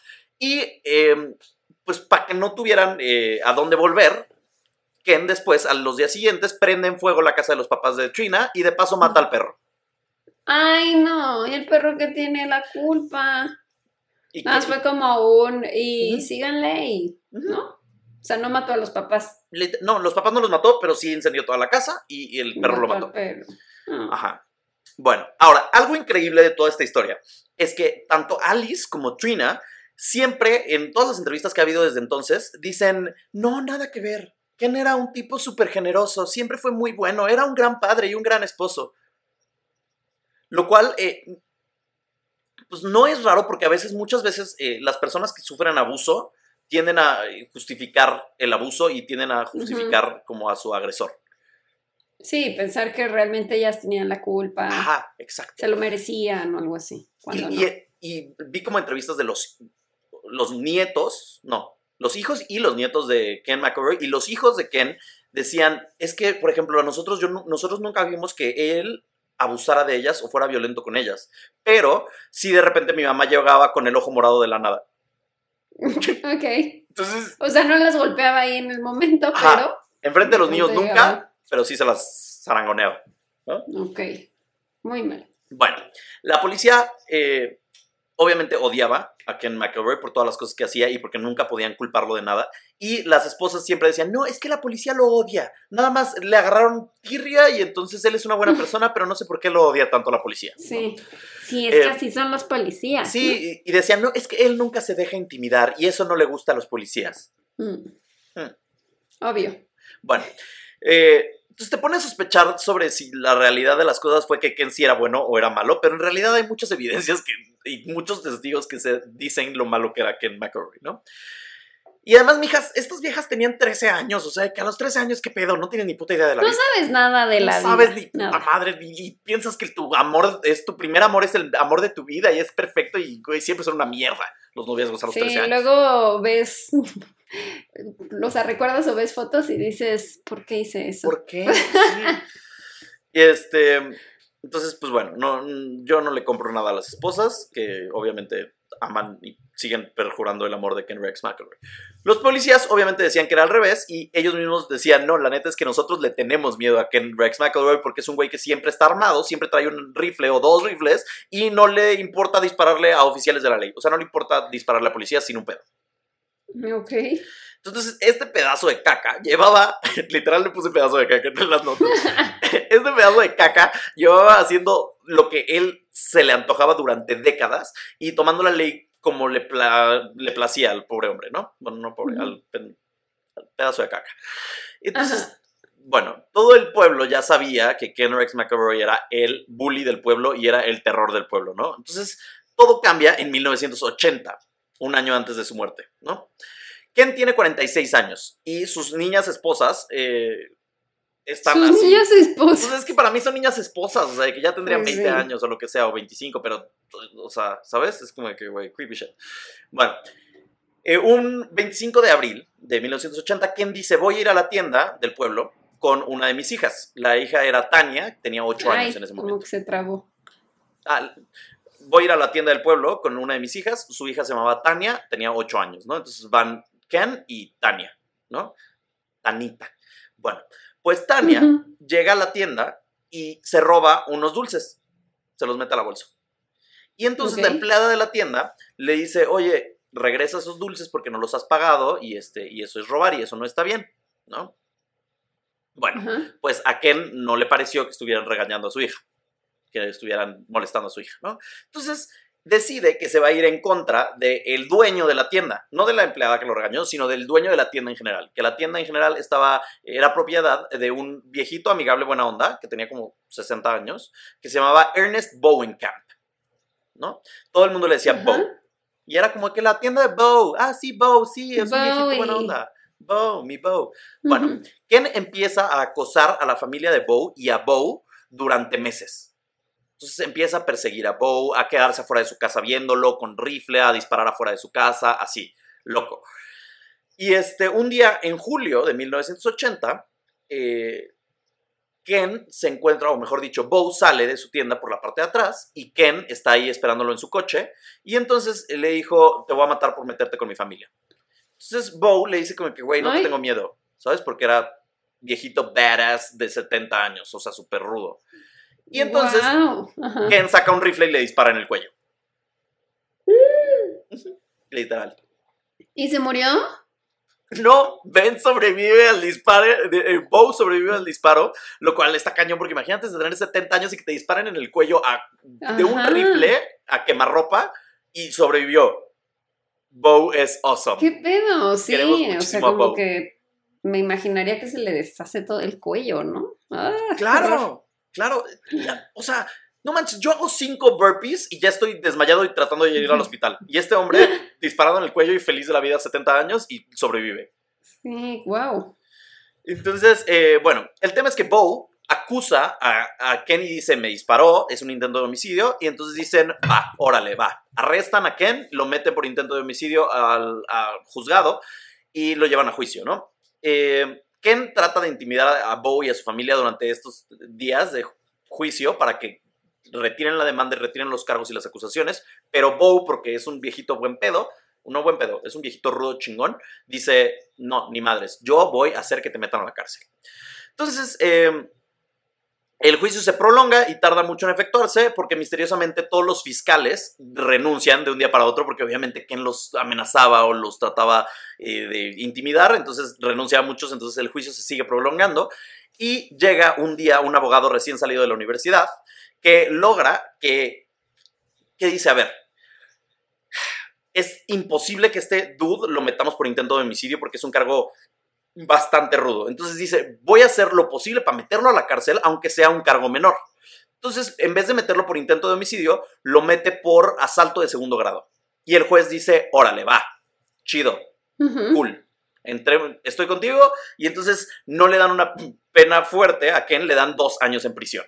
y eh, pues para que no tuvieran eh, a dónde volver, Ken después a los días siguientes prende en fuego la casa de los papás de Trina y de paso mata al perro. Ay, no, y el perro que tiene la culpa. Y Nada fue como un. Y síganle, y. ¿No? O sea, no mató a los papás. No, los papás no los mató, pero sí incendió toda la casa y, y el perro lo al mató. perro. Ah. Ajá. Bueno, ahora, algo increíble de toda esta historia es que tanto Alice como Trina siempre, en todas las entrevistas que ha habido desde entonces, dicen, no, nada que ver. Ken era un tipo súper generoso, siempre fue muy bueno, era un gran padre y un gran esposo. Lo cual, eh, pues no es raro porque a veces, muchas veces, eh, las personas que sufren abuso tienden a eh, justificar el abuso y tienden a justificar como a su agresor. Sí, pensar que realmente ellas tenían la culpa. Ajá, exacto. Se lo merecían o algo así. Cuando Y, no. y- y vi como entrevistas de los, los nietos, no, los hijos y los nietos de Ken McElroy y los hijos de Ken decían, es que, por ejemplo, a nosotros, yo, nosotros nunca vimos que él abusara de ellas o fuera violento con ellas, pero si de repente mi mamá llegaba con el ojo morado de la nada. (laughs) ok. Entonces, O sea, no las golpeaba ahí en el momento, Ajá. pero. enfrente de los niños nunca, pero sí se las zarangoneaba. Ok. Muy mal. Bueno, la policía eh, obviamente odiaba a Ken McElroy por todas las cosas que hacía y porque nunca podían culparlo de nada. Y las esposas siempre decían, no, es que la policía lo odia. Nada más le agarraron tirria y entonces él es una buena (laughs) persona, pero no sé por qué lo odia tanto la policía. ¿no? Sí. Sí, es Eh, que así son los policías. Sí, y y decían, no, es que él nunca se deja intimidar y eso no le gusta a los policías. Mm. Mm. Obvio. Bueno, eh, entonces te pone a sospechar sobre si la realidad de las cosas fue que Ken sí era bueno o era malo, pero en realidad hay muchas evidencias que, y muchos testigos que se dicen lo malo que era Ken McElroy, ¿no? Y además, mijas, estas viejas tenían 13 años, o sea, que a los 13 años, ¿qué pedo? No tienen ni puta idea de la No vida. sabes nada de la no sabes vida. ni puta madre, y piensas que tu amor es tu primer amor, es el amor de tu vida y es perfecto y güey, siempre son una mierda los noviazgos a los Sí, 13 años. luego ves, o recuerdas o ves fotos y dices, ¿por qué hice eso? ¿Por qué? Sí. Este, entonces, pues bueno, no, yo no le compro nada a las esposas, que obviamente aman y siguen perjurando el amor de Ken Rex McElroy. Los policías obviamente decían que era al revés y ellos mismos decían, no, la neta es que nosotros le tenemos miedo a Ken Rex McElroy porque es un güey que siempre está armado, siempre trae un rifle o dos rifles y no le importa dispararle a oficiales de la ley. O sea, no le importa dispararle a policías sin un pedo. Ok. Entonces, este pedazo de caca llevaba, (laughs) literal le puse pedazo de caca en las notas. (laughs) Este pedazo de caca llevaba haciendo lo que él se le antojaba durante décadas y tomando la ley como le, pla- le placía al pobre hombre, ¿no? Bueno, no pobre, al, pen- al pedazo de caca. Entonces, Ajá. bueno, todo el pueblo ya sabía que Ken Rex McElroy era el bully del pueblo y era el terror del pueblo, ¿no? Entonces, todo cambia en 1980, un año antes de su muerte, ¿no? Ken tiene 46 años y sus niñas esposas eh, están Sus así. niñas esposas. Pues es que para mí son niñas esposas, o sea, que ya tendrían Pues 20 sí. años o lo que sea, o 25, pero, o sea, ¿sabes? Es como que, güey, creepy shit. Bueno, eh, un 25 de abril de 1980, Ken dice, voy a ir a la tienda del pueblo con una de mis hijas. La hija era Tania, tenía 8 Ay, años en ese como momento. que se trabó. Ah, voy a ir a la tienda del pueblo con una de mis hijas. Su hija se llamaba Tania, tenía 8 años, ¿no? Entonces van Ken y Tania, ¿no? Tanita. Bueno, pues Tania llega a la tienda y se roba unos dulces. Se los mete a la bolsa. Y entonces la empleada de la tienda le dice, oye, regresa esos dulces porque no los has pagado y, este, y eso es robar y eso no está bien, ¿no? Bueno, pues a Ken no le pareció que estuvieran regañando a su hija, que estuvieran molestando a su hija, ¿no? Entonces decide que se va a ir en contra del dueño de la tienda, no de la empleada que lo regañó, sino del dueño de la tienda en general, que la tienda en general estaba, era propiedad de un viejito amigable buena onda, que tenía como 60 años, que se llamaba Ernest Bowenkamp, ¿no? Todo el mundo le decía Ajá. Bow, y era como que la tienda de Bow, ah, sí, Bow, sí, es un viejito buena Bowie. onda, Bow, mi Bow. Bueno, Ujú. Ken empieza a acosar a la familia de Bo y a Bo durante meses. Entonces empieza a perseguir a Bo, a quedarse afuera de su casa viéndolo con rifle, a disparar afuera de su casa, así, loco. Y este, un día en julio de 1980, eh, Ken se encuentra, o mejor dicho, Bo sale de su tienda por la parte de atrás y Ken está ahí esperándolo en su coche. Y entonces le dijo, te voy a matar por meterte con mi familia. Entonces Bo le dice como que, güey, no te tengo miedo, ¿sabes? Porque era viejito badass de 70 años, o sea, súper rudo. Y entonces. Ajá. Ken saca un rifle y le dispara en el cuello. Ujú, Literal. ¿Y se murió? No, Ben sobrevive al disparo, eh, Bo sobrevive al disparo, lo cual está cañón porque imagínate de tener 70 años y que te disparen en el cuello a- de un rifle a quemarropa y sobrevivió. Bo es awesome. ¿Qué pedo? Sí, o sea, como que me imaginaría que se le deshace todo el cuello, ¿no? Ah. Claro, (laughs) claro. La- O sea, no manches, yo hago cinco burpees y ya estoy desmayado y tratando de ir al hospital. Y este hombre (laughs) disparado en el cuello y feliz de la vida, 70 años y sobrevive. Sí, wow. Entonces, eh, bueno, el tema es que Bo acusa a, a Ken y dice, me disparó, es un intento de homicidio, y entonces dicen, va, órale, va. Arrestan a Ken, lo meten por intento de homicidio al, al juzgado y lo llevan a juicio, ¿no? Eh, Ken trata de intimidar a Bo y a su familia durante estos días de juicio para que retiren la demanda y retiren los cargos y las acusaciones, pero Bo, porque es un viejito buen pedo, no buen pedo, es un viejito rudo chingón, dice, no, ni madres, yo voy a hacer que te metan a la cárcel. Entonces, eh, el juicio se prolonga y tarda mucho en efectuarse porque misteriosamente todos los fiscales renuncian de un día para otro porque obviamente quien los amenazaba o los trataba eh, de intimidar, entonces renuncia a muchos, entonces el juicio se sigue prolongando y llega un día un abogado recién salido de la universidad que logra que, que dice, a ver, es imposible que este dude lo metamos por intento de homicidio porque es un cargo bastante rudo. Entonces dice, voy a hacer lo posible para meterlo a la cárcel, aunque sea un cargo menor. Entonces, en vez de meterlo por intento de homicidio, lo mete por asalto de segundo grado. Y el juez dice, órale, va, chido, cool. Entré- estoy contigo y entonces no le dan una pena fuerte a Ken, le dan dos años en prisión.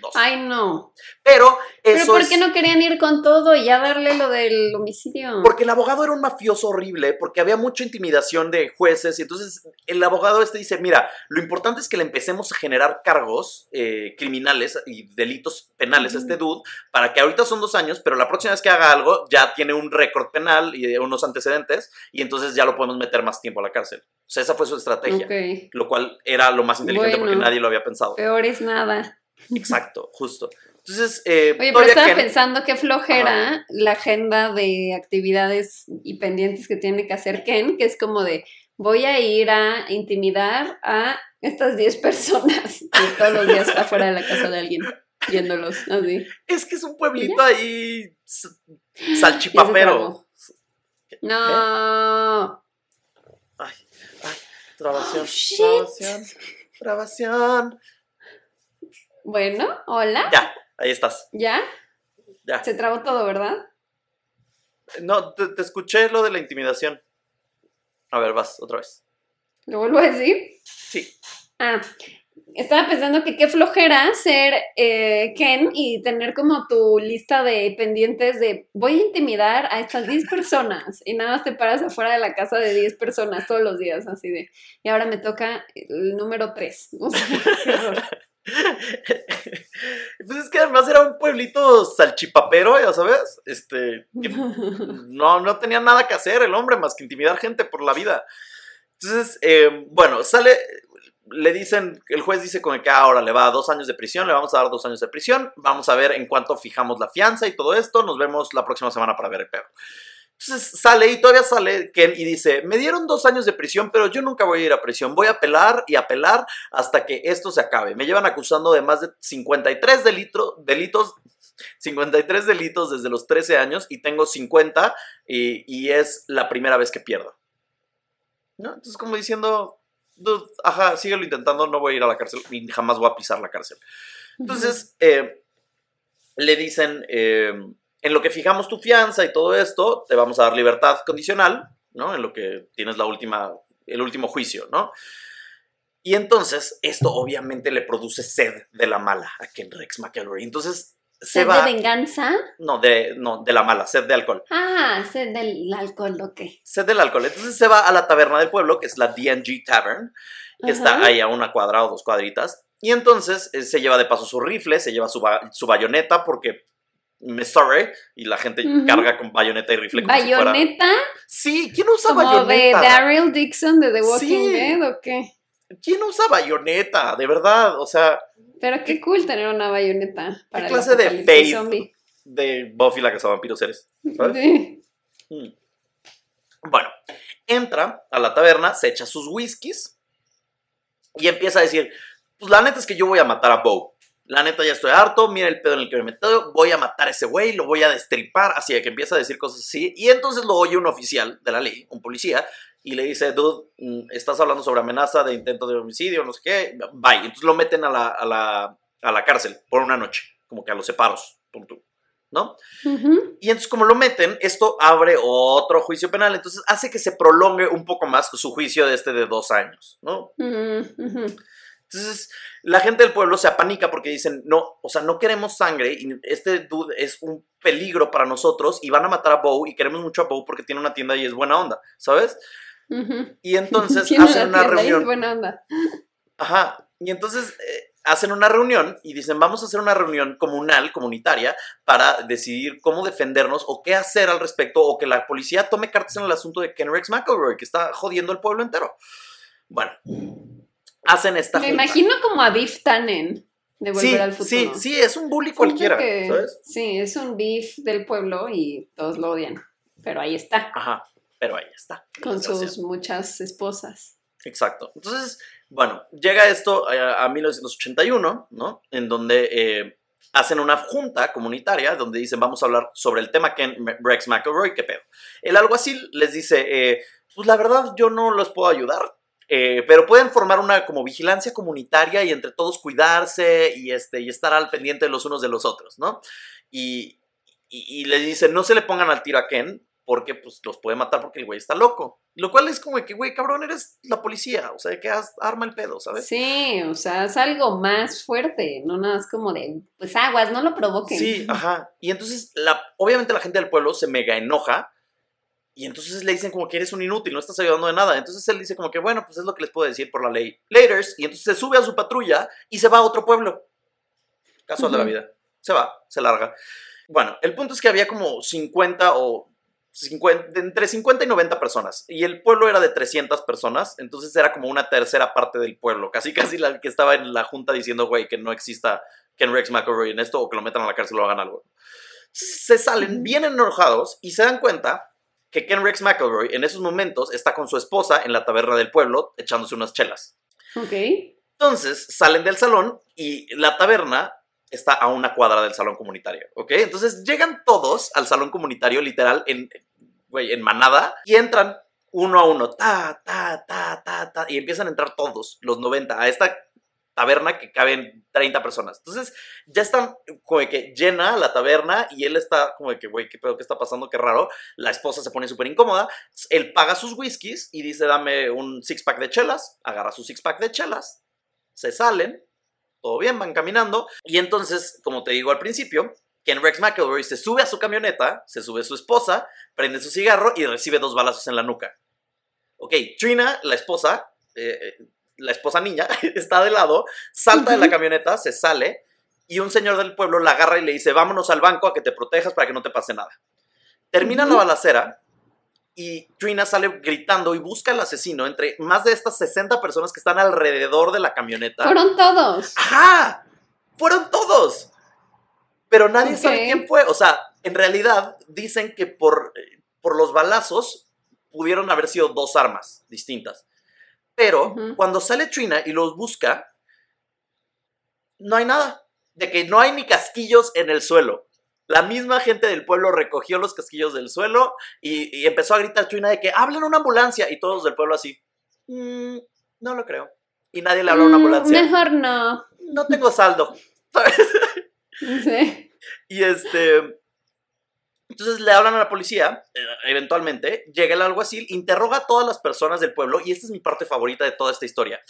Dos. Ay, no. Pero ¿Pero por es... qué no querían ir con todo y ya darle lo del homicidio? Porque el abogado era un mafioso horrible, porque había mucha intimidación de jueces, y entonces el abogado este dice, mira, lo importante es que le empecemos a generar cargos eh, criminales y delitos penales a este dude, para que ahorita son dos años, pero la próxima vez que haga algo ya tiene un récord penal y unos antecedentes, y entonces ya lo podemos meter más tiempo a la cárcel. O sea, esa fue su estrategia, lo cual era lo más inteligente Bueno. porque nadie lo había pensado. Peor es nada. Exacto, justo. Entonces, eh, Oye, pero estaba pensando qué flojera la agenda de actividades y pendientes que tiene que hacer Ken, que es como de voy a ir a intimidar a estas 10 (laughs) personas y todos los días afuera de la casa de alguien viéndolos así. es que es un pueblito ahí salchipapero. No. Ay, ay, grabación, Oh, grabación. Bueno, hola. Ya, ahí estás. ¿Ya? Ya. Se trabó todo, ¿verdad? No, te, te escuché lo de la intimidación. A ver, vas, otra vez. ¿Lo vuelvo a decir? Sí. Ah, estaba pensando que qué flojera ser eh, Ken y tener como tu lista de pendientes de voy a intimidar a estas 10 personas y nada más te paras afuera de la casa de 10 personas todos los días, así de, y ahora me toca el número 3. (laughs) O sea, qué horror. (laughs) pues es que además era un pueblito salchipapero, ya sabes. Este. (laughs) no, no tenía nada que hacer el hombre más que intimidar gente por la vida. Entonces, eh, bueno, sale. Le dicen, el juez dice con el que ahora le va a dos años de prisión, le vamos a dar dos años de prisión, vamos a ver en cuánto fijamos la fianza y todo esto, nos vemos la próxima semana para ver el pedo. Entonces sale y todavía sale Ken y dice, me dieron dos años de prisión, pero yo nunca voy a ir a prisión. Voy a apelar y apelar hasta que esto se acabe. Me llevan acusando de más de 53 delito- delitos, 53 delitos desde los 13 años y tengo 50 y, y es la primera vez que pierdo. ¿No? Entonces como diciendo, "Dude, ajá, síguelo intentando, no voy a ir a la cárcel y jamás voy a pisar la cárcel. Entonces, eh, le dicen, eh, en lo que fijamos tu fianza y todo esto, te vamos a dar libertad condicional, ¿no? En lo que tienes la última, el último juicio, ¿no? Y entonces, esto obviamente le produce sed de la mala a Ken Rex McElroy. Entonces, se ¿Sed va... de venganza? No, de, no, de la mala, sed de alcohol. Ah, sed del alcohol, ok. Sed del alcohol. Entonces se va a la taberna del pueblo, que es la DNG Tavern, que está ahí a una cuadra o dos cuadritas. Y entonces eh, se lleva de paso su rifle, se lleva su, ba- su bayoneta, porque me sorry, y la gente carga con bayoneta y rifle como si fuera... ¿Bayoneta? Sí, ¿quién usa ¿Como de bayoneta? Daryl Dixon de The Walking Sí. Dead o qué? ¿Quién usa bayoneta? De verdad, o sea, Pero qué cool tener una bayoneta para el clase de zombie. de Buffy la cazavampiros eres. ¿sabes? Sí. Mm. Bueno, entra a la taberna, se echa sus whiskies y empieza a decir, pues la neta es que yo voy a matar a Bo. La neta ya estoy harto, mira el pedo en el que me meto, voy a matar a ese güey, lo voy a destripar, así de que empieza a decir cosas así. Y entonces lo oye un oficial de la ley, un policía, y le dice, dude, mm, estás hablando sobre amenaza de intento de homicidio, no sé qué, bye. Entonces lo meten a la, a la, a la cárcel por una noche, como que a los separos, punto. ¿no? Ujú. Y entonces como lo meten, esto abre otro juicio penal, entonces hace que se prolongue un poco más su juicio de este de dos años, ¿no? Ujú, ujú. Entonces la gente del pueblo se apanica porque dicen, no, o sea, no queremos sangre y este dude es un peligro para nosotros y van a matar a Bo y queremos mucho a Bo porque tiene una tienda y es buena onda, ¿sabes? Y entonces (laughs) hacen una y es reunión. buena onda. Ajá. Y entonces eh, hacen una reunión y dicen, vamos a hacer una reunión comunal, comunitaria, para decidir cómo defendernos o qué hacer al respecto o que la policía tome cartas en el asunto de Ken Rex McElroy, que está jodiendo al pueblo entero. Bueno, hacen esta Me junta. imagino como a Biff Tannen de Volver Sí, al Futuro. sí, sí, es un bully Siento cualquiera, que- ¿sabes? Sí, es un Biff del pueblo y todos lo odian. Pero ahí está, Ajá, pero ahí está. con sus muchas esposas. Exacto. Entonces, bueno, llega esto a, a 1981, ¿no? En donde eh, hacen una junta comunitaria donde dicen, vamos a hablar sobre el tema Ken Rex McElroy, ¿qué pedo? El alguacil les dice, eh, pues la verdad yo no los puedo ayudar, eh, pero pueden formar una como vigilancia comunitaria y entre todos cuidarse y, este, y estar al pendiente de los unos de los otros, ¿no? Y, y, y les dicen, no se le pongan al tiro a Ken porque pues los puede matar porque el güey está loco. Lo cual es como que, güey, cabrón, eres la policía, o sea, que haz- arma el pedo, ¿sabes? Sí, o sea, es algo más fuerte, no nada más como de, pues aguas, no lo provoquen. Sí, ajá. Y entonces, la, obviamente la gente del pueblo se mega enoja y entonces le dicen como que eres un inútil, no estás ayudando de nada. Entonces él dice como que, bueno, pues es lo que les puedo decir por la ley. Laters, y entonces se sube a su patrulla y se va a otro pueblo. Casual de la vida. Se va, se larga. Bueno, el punto es que había como 50 o 50, entre 50 y 90 personas. Y el pueblo era de 300 personas, entonces era como una tercera parte del pueblo. Casi, casi la que estaba en la junta diciendo, güey, que no exista Ken Rex McElroy en esto o que lo metan a la cárcel o hagan algo. Se salen bien enojados y se dan cuenta que Ken Rex McElroy en esos momentos está con su esposa en la taberna del pueblo echándose unas chelas. Ok. Entonces salen del salón y la taberna está a una cuadra del salón comunitario, ¿ok? Entonces llegan todos al salón comunitario, literal, en, güey, en manada, y entran uno a uno, ta, ta, ta, ta, ta, y empiezan a entrar todos, los 90, a esta taberna que caben 30 personas. Entonces ya están como de que llena la taberna y él está como de que, güey, ¿qué pedo? ¿Qué está pasando? Qué raro. La esposa se pone súper incómoda. Él paga sus whiskies y dice, dame un six-pack de chelas. Agarra su six-pack de chelas. Se salen. Todo bien, van caminando. Y entonces, como te digo al principio, Ken Rex McElroy se sube a su camioneta, se sube su esposa, prende su cigarro y recibe dos balazos en la nuca. Ok, Trina, la esposa, eh, eh, la esposa niña, (laughs) está de lado, salta de la camioneta, se sale y un señor del pueblo la agarra y le dice, vámonos al banco a que te protejas para que no te pase nada. Termina Ujú. la balacera y Trina sale gritando y busca al asesino entre más de estas 60 personas que están alrededor de la camioneta. Fueron todos. ¡Ajá! ¡Fueron todos! Pero nadie sabe quién fue. O sea, en realidad dicen que por, por por los balazos pudieron haber sido dos armas distintas. Pero cuando sale Trina y los busca, no hay nada. De que no hay ni casquillos en el suelo. La misma gente del pueblo recogió los casquillos del suelo y, y empezó a gritar Trina de que hablen una ambulancia. Y todos del pueblo así, "Mm, no lo creo. Y nadie le habla a una Mm, ambulancia. Mejor no. No tengo saldo. ¿sabes? (laughs) (laughs) Sí. Y este. Entonces le hablan a la policía, eh, eventualmente, llega el alguacil, interroga a todas las personas del pueblo, y esta es mi parte favorita de toda esta historia.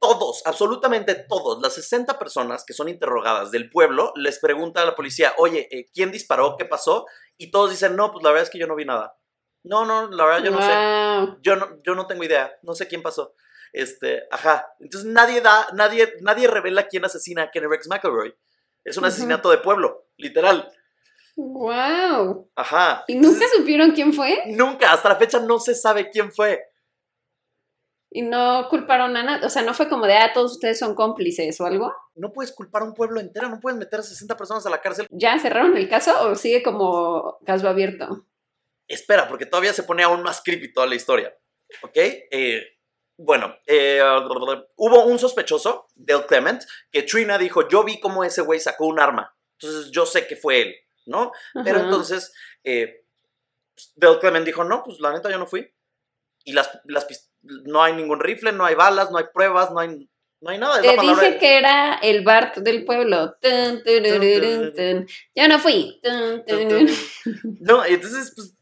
Todos, absolutamente todos, las 60 personas que son interrogadas del pueblo, les pregunta a la policía, oye, eh, ¿quién disparó? ¿Qué pasó? Y todos dicen, no, pues la verdad es que yo no vi nada. No, no, la verdad yo no sé. Wow. Yo no, yo no tengo idea, no sé quién pasó. Este, ajá. Entonces nadie da, nadie, nadie revela quién asesina a Kenny Rex McElroy. Es un Ujú. asesinato de pueblo, literal. Wow. Ajá. ¿Y nunca Entonces, supieron quién fue? nunca, hasta la fecha no se sabe quién fue. Y no culparon a nadie. O sea, no fue como de, ah, todos ustedes son cómplices o algo. No puedes culpar a un pueblo entero, no puedes meter a 60 personas a la cárcel. ¿Ya cerraron el caso o sigue como caso abierto? Espera, porque todavía se pone aún más creepy toda la historia. ¿Ok? Eh, bueno, eh, hubo un sospechoso, Dale Clement, que Trina dijo, yo vi cómo ese güey sacó un arma. Entonces yo sé que fue él, ¿no? Pero entonces, eh, Dale Clement dijo, no, pues la neta yo no fui. Y las, las no hay ningún rifle, no hay balas, no hay pruebas, no hay, no hay nada. Es Te la dije que era el Bart del pueblo. Tun, turururun, tun. Yo no fui. Tun. No, entonces, pues,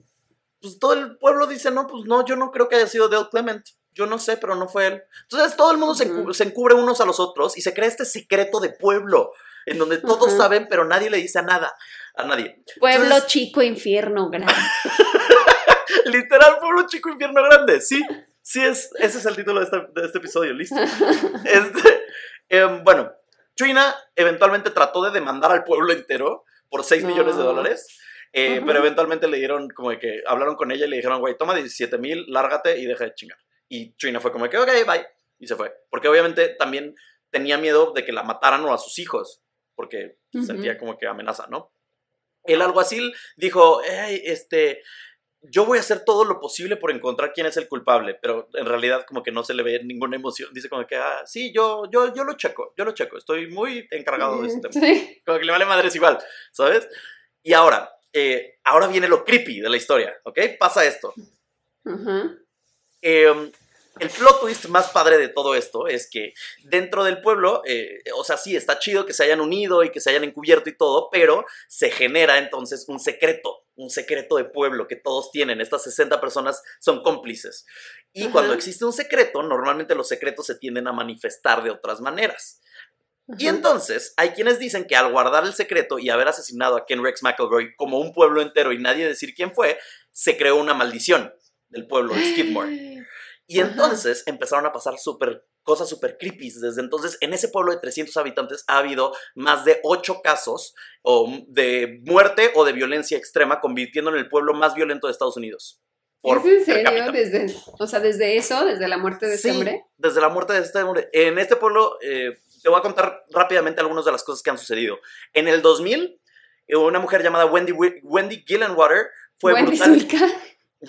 pues todo el pueblo dice, no, pues no, yo no creo que haya sido Dale Clement. Yo no sé, pero no fue él. Entonces todo el mundo se, encubre unos a los otros y se crea este secreto de pueblo, en donde todos saben, pero nadie le dice nada, a nadie. Pueblo Entonces- chico, infierno grande. (laughs) Literal, pueblo chico, infierno grande. Sí, sí, es, ese es el título de este, de este episodio, listo. (laughs) Este, em, bueno, Trina eventualmente trató de demandar al pueblo entero por 6 millones de dólares. eh. Pero eventualmente le dieron como que hablaron con ella y le dijeron, güey, toma 17 mil, lárgate y deja de chingar. Y Trina fue como que, ok, bye. Y se fue. Porque obviamente también tenía miedo de que la mataran o a sus hijos. Porque sentía como que amenaza, ¿no? El alguacil dijo, hey, este, yo voy a hacer todo lo posible por encontrar quién es el culpable, pero en realidad como que no se le ve ninguna emoción. Dice como que, ah, sí, yo, yo, yo lo checo, yo lo checo, estoy muy encargado de este tema. Sí. Como que le vale madres igual, ¿sabes? Y ahora, eh, ahora viene lo creepy de la historia, ¿ok? Pasa esto. Ajá. Eh, el plot twist más padre de todo esto es que dentro del pueblo, eh, o sea, sí, está chido que se hayan unido y que se hayan encubierto y todo, pero se genera entonces un secreto, un secreto de pueblo que todos tienen. Estas 60 personas son cómplices. Y cuando existe un secreto, normalmente los secretos se tienden a manifestar de otras maneras. Y entonces hay quienes dicen que al guardar el secreto y haber asesinado a Ken Rex McElroy como un pueblo entero y nadie decir quién fue, se creó una maldición del pueblo de Skidmore. (gasps) (gasps) (gasps) Y Ajá. entonces empezaron a pasar súper cosas súper creepy. Desde entonces, en ese pueblo de 300 habitantes ha habido más de 8 casos o, de muerte o de violencia extrema, convirtiendo en el pueblo más violento de Estados Unidos. ¿Es en serio? Desde, o sea, desde eso, desde la muerte de este Sí, hombre. desde la muerte de este hombre. En este pueblo, eh, te voy a contar rápidamente algunas de las cosas que han sucedido. En el 2000, eh, una mujer llamada Wendy, Wendy Gillenwater fue Wendy brutal- Zulka.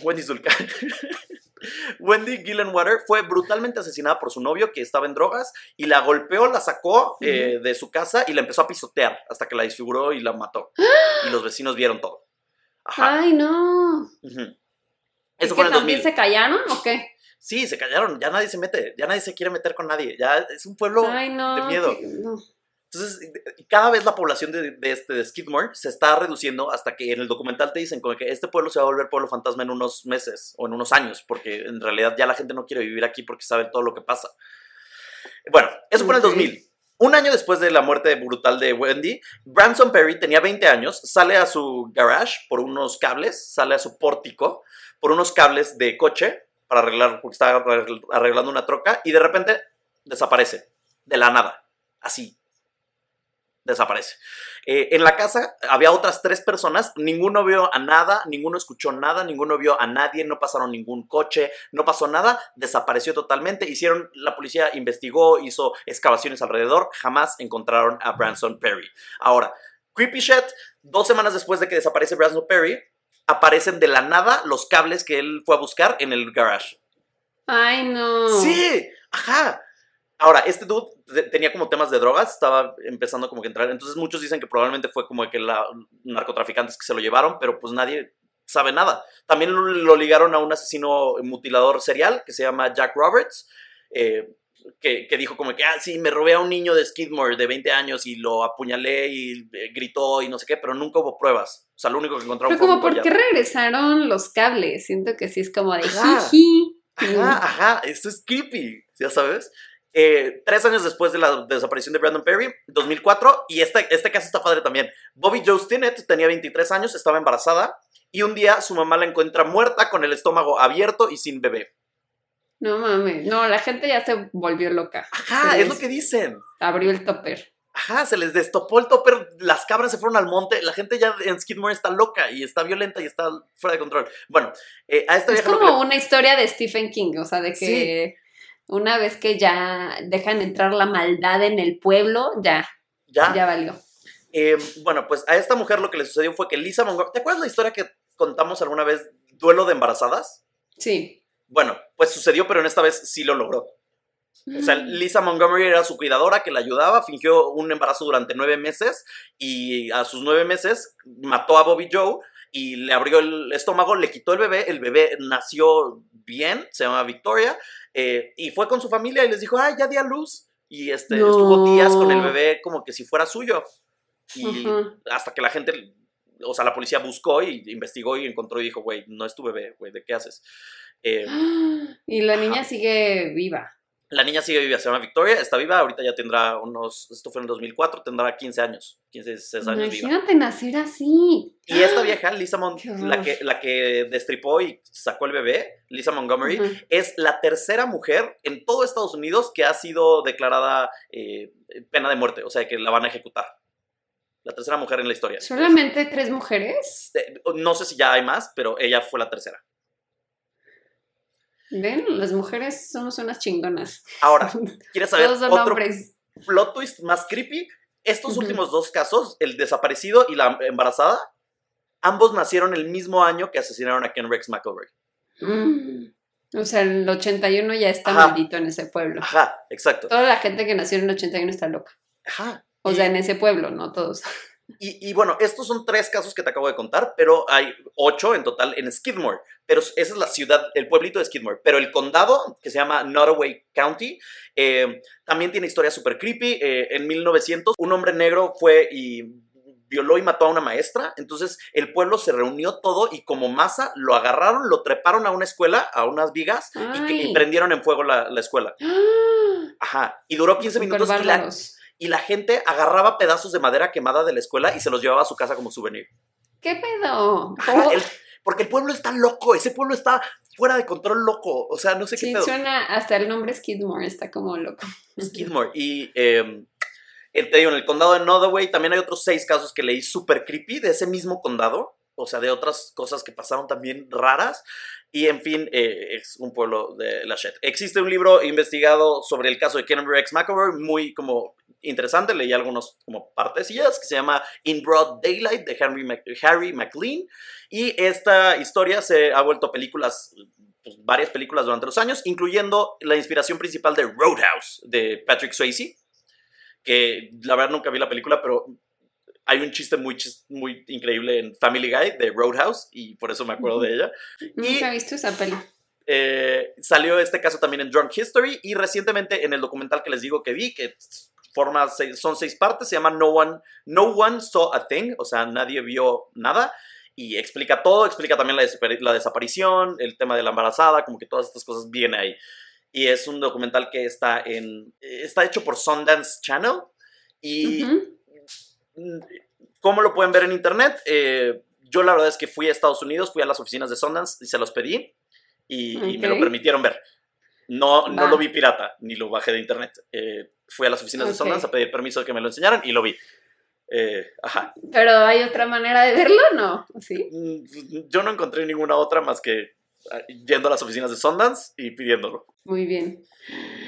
Wendy Zulka. (laughs) Wendy Gillenwater fue brutalmente asesinada por su novio que estaba en drogas y la golpeó, la sacó eh, de su casa y la empezó a pisotear hasta que la desfiguró y la mató. (gasps) Y los vecinos vieron todo. Ajá. Ay, no. ujú. ¿Y Eso que fue en el también 2000. se callaron o qué? Sí, se callaron, ya nadie se mete, ya nadie se quiere meter con nadie, ya es un pueblo Ay, no. de miedo. que- no. Entonces, cada vez la población de, de este, de Skidmore se está reduciendo hasta que en el documental te dicen como que este pueblo se va a volver pueblo fantasma en unos meses o en unos años, porque en realidad ya la gente no quiere vivir aquí porque sabe todo lo que pasa. Bueno, eso fue en el Ok. 2000. Un año después de la muerte brutal de Wendy, Branson Perry tenía 20 años, sale a su garage por unos cables, sale a su pórtico por unos cables de coche para arreglar, porque estaba arregl- arreglando una troca y de repente desaparece, de la nada, así, desaparece. Eh, en la casa había otras tres personas, ninguno vio a nada, ninguno escuchó nada, ninguno vio a nadie, no pasaron ningún coche, no pasó nada, desapareció totalmente. Hicieron, la policía investigó, hizo excavaciones alrededor, jamás encontraron a Branson Perry. Ahora, Creepy Shit, dos semanas después de que desaparece Branson Perry, aparecen de la nada los cables que él fue a buscar en el garage. Ay, no. Sí, ajá. Ahora, este dude te- tenía como temas de drogas, estaba empezando como que a entrar. Entonces muchos dicen que probablemente fue como que la narcotraficantes que se lo llevaron, pero pues nadie sabe nada. También lo, lo ligaron a un asesino mutilador serial que se llama Jack Roberts, eh, que, que dijo como que, ah, sí, me robé a un niño de Skidmore de 20 años y lo apuñalé y eh, gritó y no sé qué, pero nunca hubo pruebas. O sea, lo único que encontraron Pero fue como, un ¿por qué regresaron los cables? Siento que sí es como de Ajá. jiji. Ajá, ajá, esto es creepy, ya sabes. Eh, tres años después de la desaparición de Brandon Perry, 2004, y este, este caso está padre también. Bobby Joe Stinnett tenía 23 años, estaba embarazada, y un día su mamá la encuentra muerta con el estómago abierto y sin bebé. No mames. No, la gente ya se volvió loca. Ajá, Se es lo que dicen. Abrió el topper. Ajá, se les destopó el topper, las cabras se fueron al monte, la gente ya en Skidmore está loca y está violenta y está fuera de control. Bueno, eh, a esta Es vieja lo que como una historia de Stephen King, o sea, de que una vez que ya dejan entrar la maldad en el pueblo, ya, ya, ya valió. Eh, bueno, pues a esta mujer lo que le sucedió fue que Lisa Montgomery. ¿Te acuerdas la historia que contamos alguna vez? Duelo de embarazadas. Sí. Bueno, pues sucedió, pero en esta vez sí lo logró. O sea, Lisa Montgomery era su cuidadora que la ayudaba, fingió un embarazo durante nueve meses y a sus nueve meses mató a Bobby Joe y le abrió el estómago, le quitó el bebé, el bebé nació bien, se llama Victoria, eh, y fue con su familia y les dijo, ay, ya di a luz. Y este, No. estuvo días con el bebé como que si fuera suyo. Y hasta que la gente, o sea, la policía buscó y investigó y encontró y dijo, güey, no es tu bebé, güey, ¿de qué haces? Eh, (gasps) Y la niña Ajá. sigue viva. La niña sigue viva, se llama Victoria, está viva, ahorita ya tendrá unos, esto fue en el 2004, tendrá 15 años, 15, 16 años viva. Imagínate nacer así. Y esta vieja, Lisa Mon- la que, la que destripó y sacó el bebé, Lisa Montgomery, Ujú. es la tercera mujer en todo Estados Unidos que ha sido declarada eh, pena de muerte, o sea, que la van a ejecutar. La tercera mujer en la historia. ¿Solamente tres mujeres? Eh, No sé si ya hay más, pero ella fue la tercera. Ven, las mujeres somos unas chingonas. Ahora, (laughs) ¿quieres saber Todos son otro hombres. plot twist más creepy? Estos últimos dos casos, el desaparecido y la embarazada, ambos nacieron el mismo año que asesinaron a Ken Rex McElroy. Mm. O sea, el 81 ya está Ajá. maldito en ese pueblo. Ajá, exacto. Toda la gente que nació en el 81 está loca. Ajá. O sea, en ese pueblo, no todos. Y, y bueno, estos son tres casos que te acabo de contar, pero hay ocho en total en Skidmore. Pero esa es la ciudad, el pueblito de Skidmore. Pero el condado, que se llama Nottoway County, eh, también tiene historias súper creepy. Eh, en 1900, un hombre negro fue y violó y mató a una maestra. Entonces el pueblo se reunió todo y como masa lo agarraron, lo treparon a una escuela, a unas vigas, y, prendieron en fuego la, la escuela. ¡Ah! Ajá. Y duró 15 Súper minutos y la, bárbaros. Y la gente agarraba pedazos de madera quemada de la escuela y se los llevaba a su casa como souvenir. ¿Qué pedo? Ajá, ¿Cómo? el- porque el pueblo está loco, ese pueblo está fuera de control loco. O sea, no sé Sí, qué pedo. suena, hasta el nombre Skidmore está como loco. Skidmore. Y eh, te digo, en el condado de Nottoway también hay otros seis casos que leí súper creepy de ese mismo condado. O sea, de otras cosas que pasaron también raras. Y en fin, eh, es un pueblo de la. Existe un libro investigado sobre el caso de Ken Rex McElroy, muy como interesante. Leí algunos como partecillas que se llama In Broad Daylight de Henry, Harry McLean. Y esta historia se ha vuelto películas, pues, varias películas durante los años, incluyendo la inspiración principal de Roadhouse de Patrick Swayze. Que la verdad nunca vi la película, pero hay un chiste muy, chis- muy increíble en Family Guy de Roadhouse y por eso me acuerdo de ella. Nunca he visto esa peli. Eh, salió este caso también en Drunk History y recientemente en el documental que les digo que vi, que forma seis- son seis partes, se llama No One, no One Saw a Thing, o sea, nadie vio nada. Y explica todo, explica también la, desapari- la desaparición, el tema de la embarazada, como que todas estas cosas vienen ahí. Y es un documental que está en. Está hecho por Sundance Channel. Y Ujú. Mm, ¿Cómo lo pueden ver en internet? Eh, yo la verdad es que fui a Estados Unidos, fui a las oficinas de Sundance y se los pedí y, y me lo permitieron ver. No, no Va. lo vi pirata, ni lo bajé de internet. Eh, fui a las oficinas de Ok. Sundance a pedir permiso de que me lo enseñaran y lo vi. Eh, ajá. Pero hay otra manera de verlo, ¿no? ¿Sí? Mm, Yo no encontré ninguna otra más que ah, yendo a las oficinas de Sundance y pidiéndolo. Muy bien.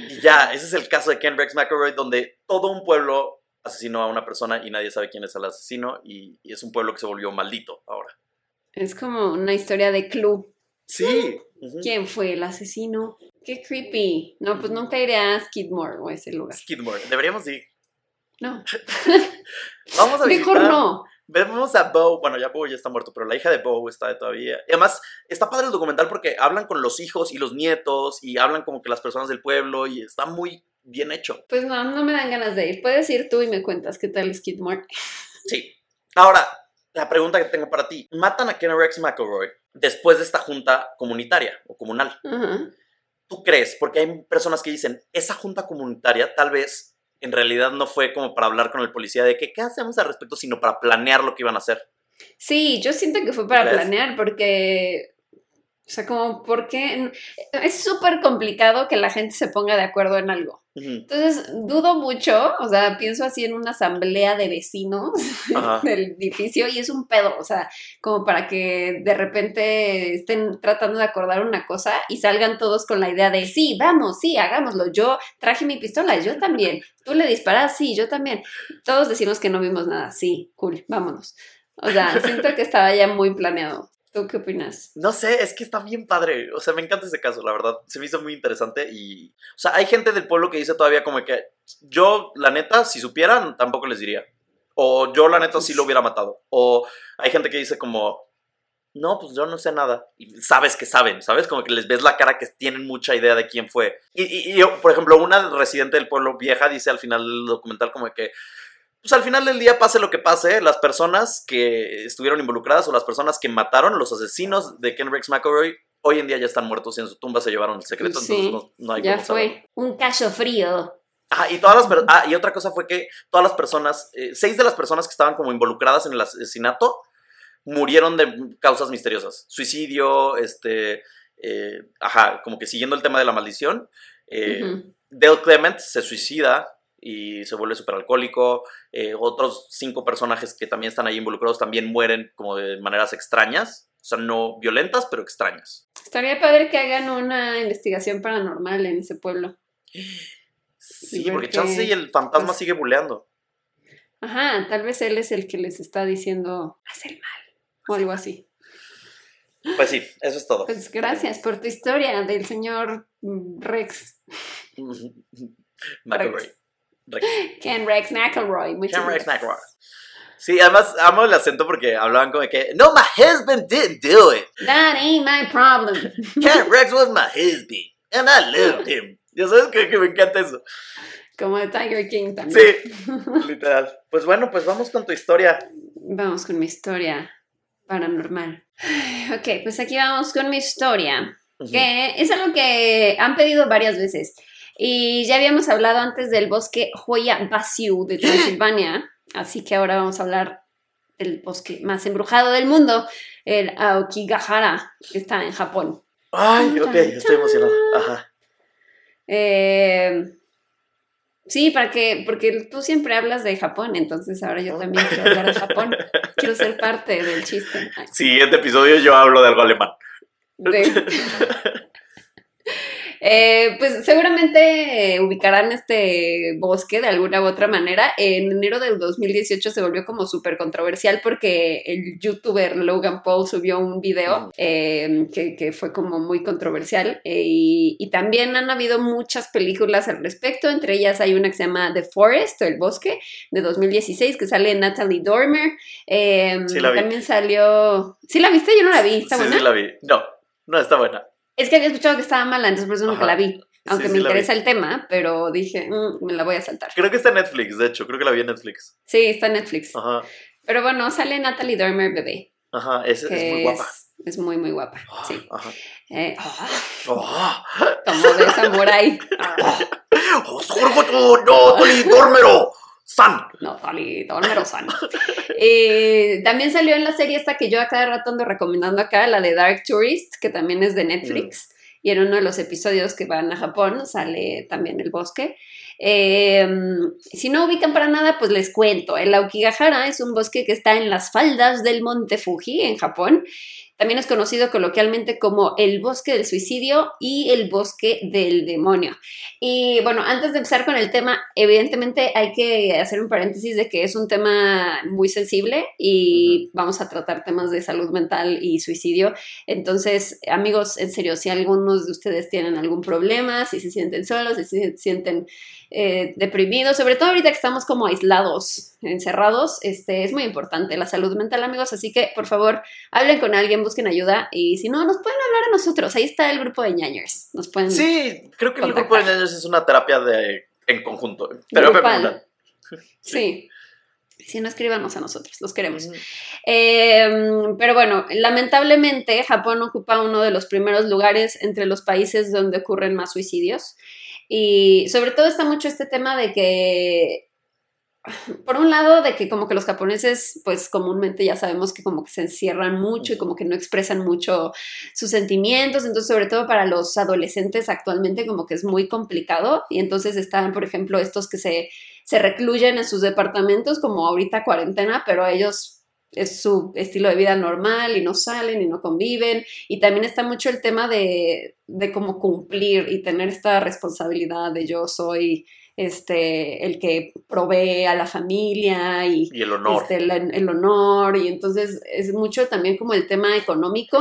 Y ya, ese es el caso de Ken Rex McElroy, donde todo un pueblo asesinó a una persona y nadie sabe quién es el asesino y, y es un pueblo que se volvió maldito ahora. Es como una historia de club. Sí. ¿Quién fue el asesino? Qué creepy. No, pues nunca iré a Skidmore o a ese lugar. Skidmore. Deberíamos ir. No, (laughs) Vamos a mejor visitar- no. Vemos a Bo, bueno, ya Bo ya está muerto, pero la hija de Bo está todavía. Y además, está padre el documental porque hablan con los hijos y los nietos y hablan como que las personas del pueblo y está muy bien hecho. Pues no, no me dan ganas de ir. Puedes ir tú y me cuentas qué tal Skidmore. Sí. Ahora, la pregunta que tengo para ti. Matan a Ken Rex McElroy después de esta junta comunitaria o comunal. ¿Tú crees? Porque hay personas que dicen, esa junta comunitaria tal vez en realidad no fue como para hablar con el policía de que qué hacemos al respecto, sino para planear lo que iban a hacer. Sí, yo siento que fue para planear porque, o sea, como porque es súper complicado que la gente se ponga de acuerdo en algo. Entonces, dudo mucho, o sea, pienso así en una asamblea de vecinos Ajá. (laughs) del edificio y es un pedo, o sea, como para que de repente estén tratando de acordar una cosa y salgan todos con la idea de, sí, vamos, sí, hagámoslo, yo traje mi pistola, yo también, tú le disparas, sí, yo también. Todos decimos que no vimos nada, sí, cool, vámonos. O sea, siento que estaba ya muy planeado. ¿Tú qué opinas? No sé, es que está bien padre. O sea, me encanta ese caso, la verdad. Se me hizo muy interesante y... O sea, hay gente del pueblo que dice todavía como que yo, la neta, si supieran, tampoco les diría. O yo, la neta, sí lo hubiera matado. O hay gente que dice como, no, pues yo no sé nada. Y sabes que saben, ¿sabes? Como que les ves la cara que tienen mucha idea de quién fue. Y, y- y yo, por ejemplo, una residente del pueblo vieja dice al final del documental como que, pues al final del día, pase lo que pase, las personas que estuvieron involucradas o las personas que mataron, los asesinos de Ken Rex McElroy, hoy en día ya están muertos y en su tumba se llevaron el secreto, Sí, entonces no, no hay Ya fue un caso frío. Ah, y todas las ah, y otra cosa fue que todas las personas, eh, seis de las personas que estaban como involucradas en el asesinato murieron de causas misteriosas. Suicidio, este, eh, ajá, como que siguiendo el tema de la maldición. eh. Dale Clement se suicida y se vuelve súper alcohólico. eh, otros cinco personajes que también están ahí involucrados también mueren como de maneras extrañas. O sea, no violentas, pero extrañas. Estaría padre que hagan una investigación paranormal en ese pueblo. Sí, porque qué- chance y el fantasma pues- sigue buleando. Ajá, tal vez él es el que les está diciendo, haz el mal, o algo así. Pues sí, eso es todo. Pues gracias por tu historia del señor Rex, (laughs) McElroy. Rex. Ken Rex McElroy. Muchas Ken Rex. McElroy. Sí, además amo el acento porque hablaban como que No, my husband didn't do it. That ain't my problem. (laughs) Ken Rex was my husband. And I loved him. Ya sabes que, que me encanta eso. Como de Tiger King también. Sí, (laughs) literal. Pues bueno, pues vamos con tu historia. Vamos con mi historia paranormal. Ok, pues aquí vamos con mi historia. que es algo que han pedido varias veces. Y ya habíamos hablado antes del bosque Hoya Baciu de Transilvania, (gasps) así que ahora vamos a hablar del bosque más embrujado del mundo, el Aokigahara, que está en Japón. Ay, ok, estoy emocionado. Ajá. Eh, sí, para que, porque tú siempre hablas de Japón, entonces ahora yo también quiero hablar de (laughs) Japón. Quiero ser parte del chiste. Ay, Siguiente episodio yo hablo de algo alemán. de- (laughs) Eh, pues seguramente eh, ubicarán este bosque de alguna u otra manera. En enero del 2018 se volvió como súper controversial porque el youtuber Logan Paul subió un video eh, que, que fue como muy controversial eh, y, y también han habido muchas películas al respecto. Entre ellas hay una que se llama The Forest o El Bosque de 2016 que sale Natalie Dormer. Eh, Sí la vi. También salió... ¿Sí la viste? Yo no la vi. ¿Está sí, buena? sí la vi. No, no está buena. Es que había escuchado que estaba mala, entonces por eso nunca Ajá. la vi. Aunque Sí, me sí interesa el tema, pero dije, "Mm, me la voy a saltar. Creo que está en Netflix, de hecho. Creo que la vi en Netflix. Sí, está en Netflix. Ajá. Pero bueno, sale Natalie Dormer bebé. Ajá, es, es muy guapa. Es muy, muy guapa. Ah, Sí. Ajá. Eh, ah, (laughs) Oh, como de samurái. oh, Sorgoto, no, Toli, Dormero, San. Eh, también salió en la serie esta que yo a cada rato ando recomendando acá, la de Dark Tourist, que también es de Netflix. Y en uno de los episodios que van a Japón sale también el bosque. Eh, si no ubican para nada, pues les cuento. El Aokigahara es un bosque que está en las faldas del monte Fuji, en Japón. También es conocido coloquialmente como el bosque del suicidio y el bosque del demonio. Y bueno, antes de empezar con el tema, evidentemente hay que hacer un paréntesis de que es un tema muy sensible y vamos a tratar temas de salud mental y suicidio. Entonces, amigos, en serio, si algunos de ustedes tienen algún problema, si se sienten solos, si se sienten eh, deprimidos, sobre todo ahorita que estamos como aislados, encerrados, este, es muy importante la salud mental, amigos, así que por favor hablen con alguien, busquen ayuda y si no, nos pueden hablar a nosotros, ahí está el grupo de ñañers, nos pueden... Sí, creo que el grupo de ñaños es una terapia de, en conjunto. Terapia Grupal. comunal. (laughs) Sí. Si no, escríbanos a nosotros, los queremos. Eh, pero bueno, lamentablemente Japón ocupa uno de los primeros lugares entre los países donde ocurren más suicidios. Y sobre todo está mucho este tema de que, por un lado, de que como que los japoneses, pues comúnmente ya sabemos que como que se encierran mucho y como que no expresan mucho sus sentimientos, entonces sobre todo para los adolescentes actualmente como que es muy complicado. Y entonces están, por ejemplo, estos que se, se recluyen en sus departamentos como ahorita cuarentena, pero ellos es su estilo de vida normal y no salen y no conviven. Y también está mucho el tema de, de cómo cumplir y tener esta responsabilidad de yo soy este, el que provee a la familia y, Y el honor. este, el, el honor. Y entonces es mucho también como el tema económico,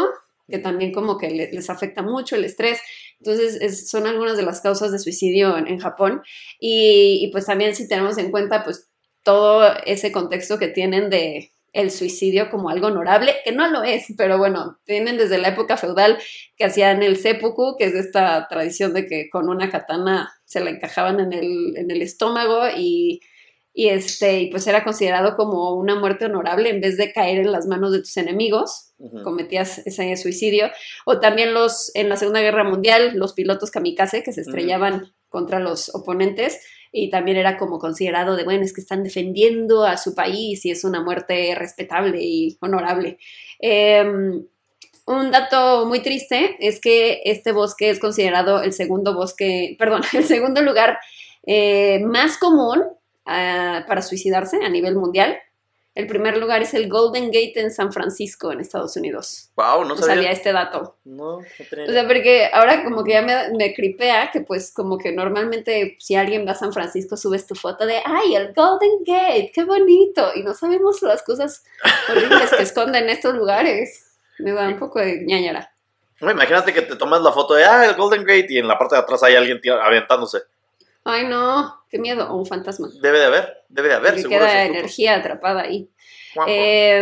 que también como que le- les afecta mucho el estrés. Entonces es- son algunas de las causas de suicidio en, en Japón. Y, y pues también si tenemos en cuenta pues todo ese contexto que tienen de el suicidio como algo honorable, que no lo es, pero bueno, tienen desde la época feudal que hacían el seppuku, que es esta tradición de que con una katana se la encajaban en el, en el estómago y, y, este, y pues era considerado como una muerte honorable en vez de caer en las manos de tus enemigos cometías ese suicidio, o también los en la Segunda Guerra Mundial, los pilotos kamikaze que se estrellaban contra los oponentes y también era como considerado de, bueno, es que están defendiendo a su país y es una muerte respetable y honorable. Eh, un dato muy triste es que este bosque es considerado el segundo bosque, (laughs) perdón, el segundo lugar eh, más común ah, para suicidarse a nivel mundial. El primer lugar es el Golden Gate en San Francisco, en Estados Unidos. Wow, no No sabía. sabía este dato. No, no tenía O sea, porque ahora como que ya me, me cripea que pues como que normalmente si alguien va a San Francisco subes tu foto de, ay, el Golden Gate, qué bonito. Y no sabemos las cosas horribles que esconden estos lugares. Me da un poco de ñañara. No, imagínate que te tomas la foto de, ah, el Golden Gate y en la parte de atrás hay alguien aventándose. Ay, no, qué miedo. O un fantasma. Debe de haber, debe de haber, Porque seguro. queda energía atrapada ahí. Eh,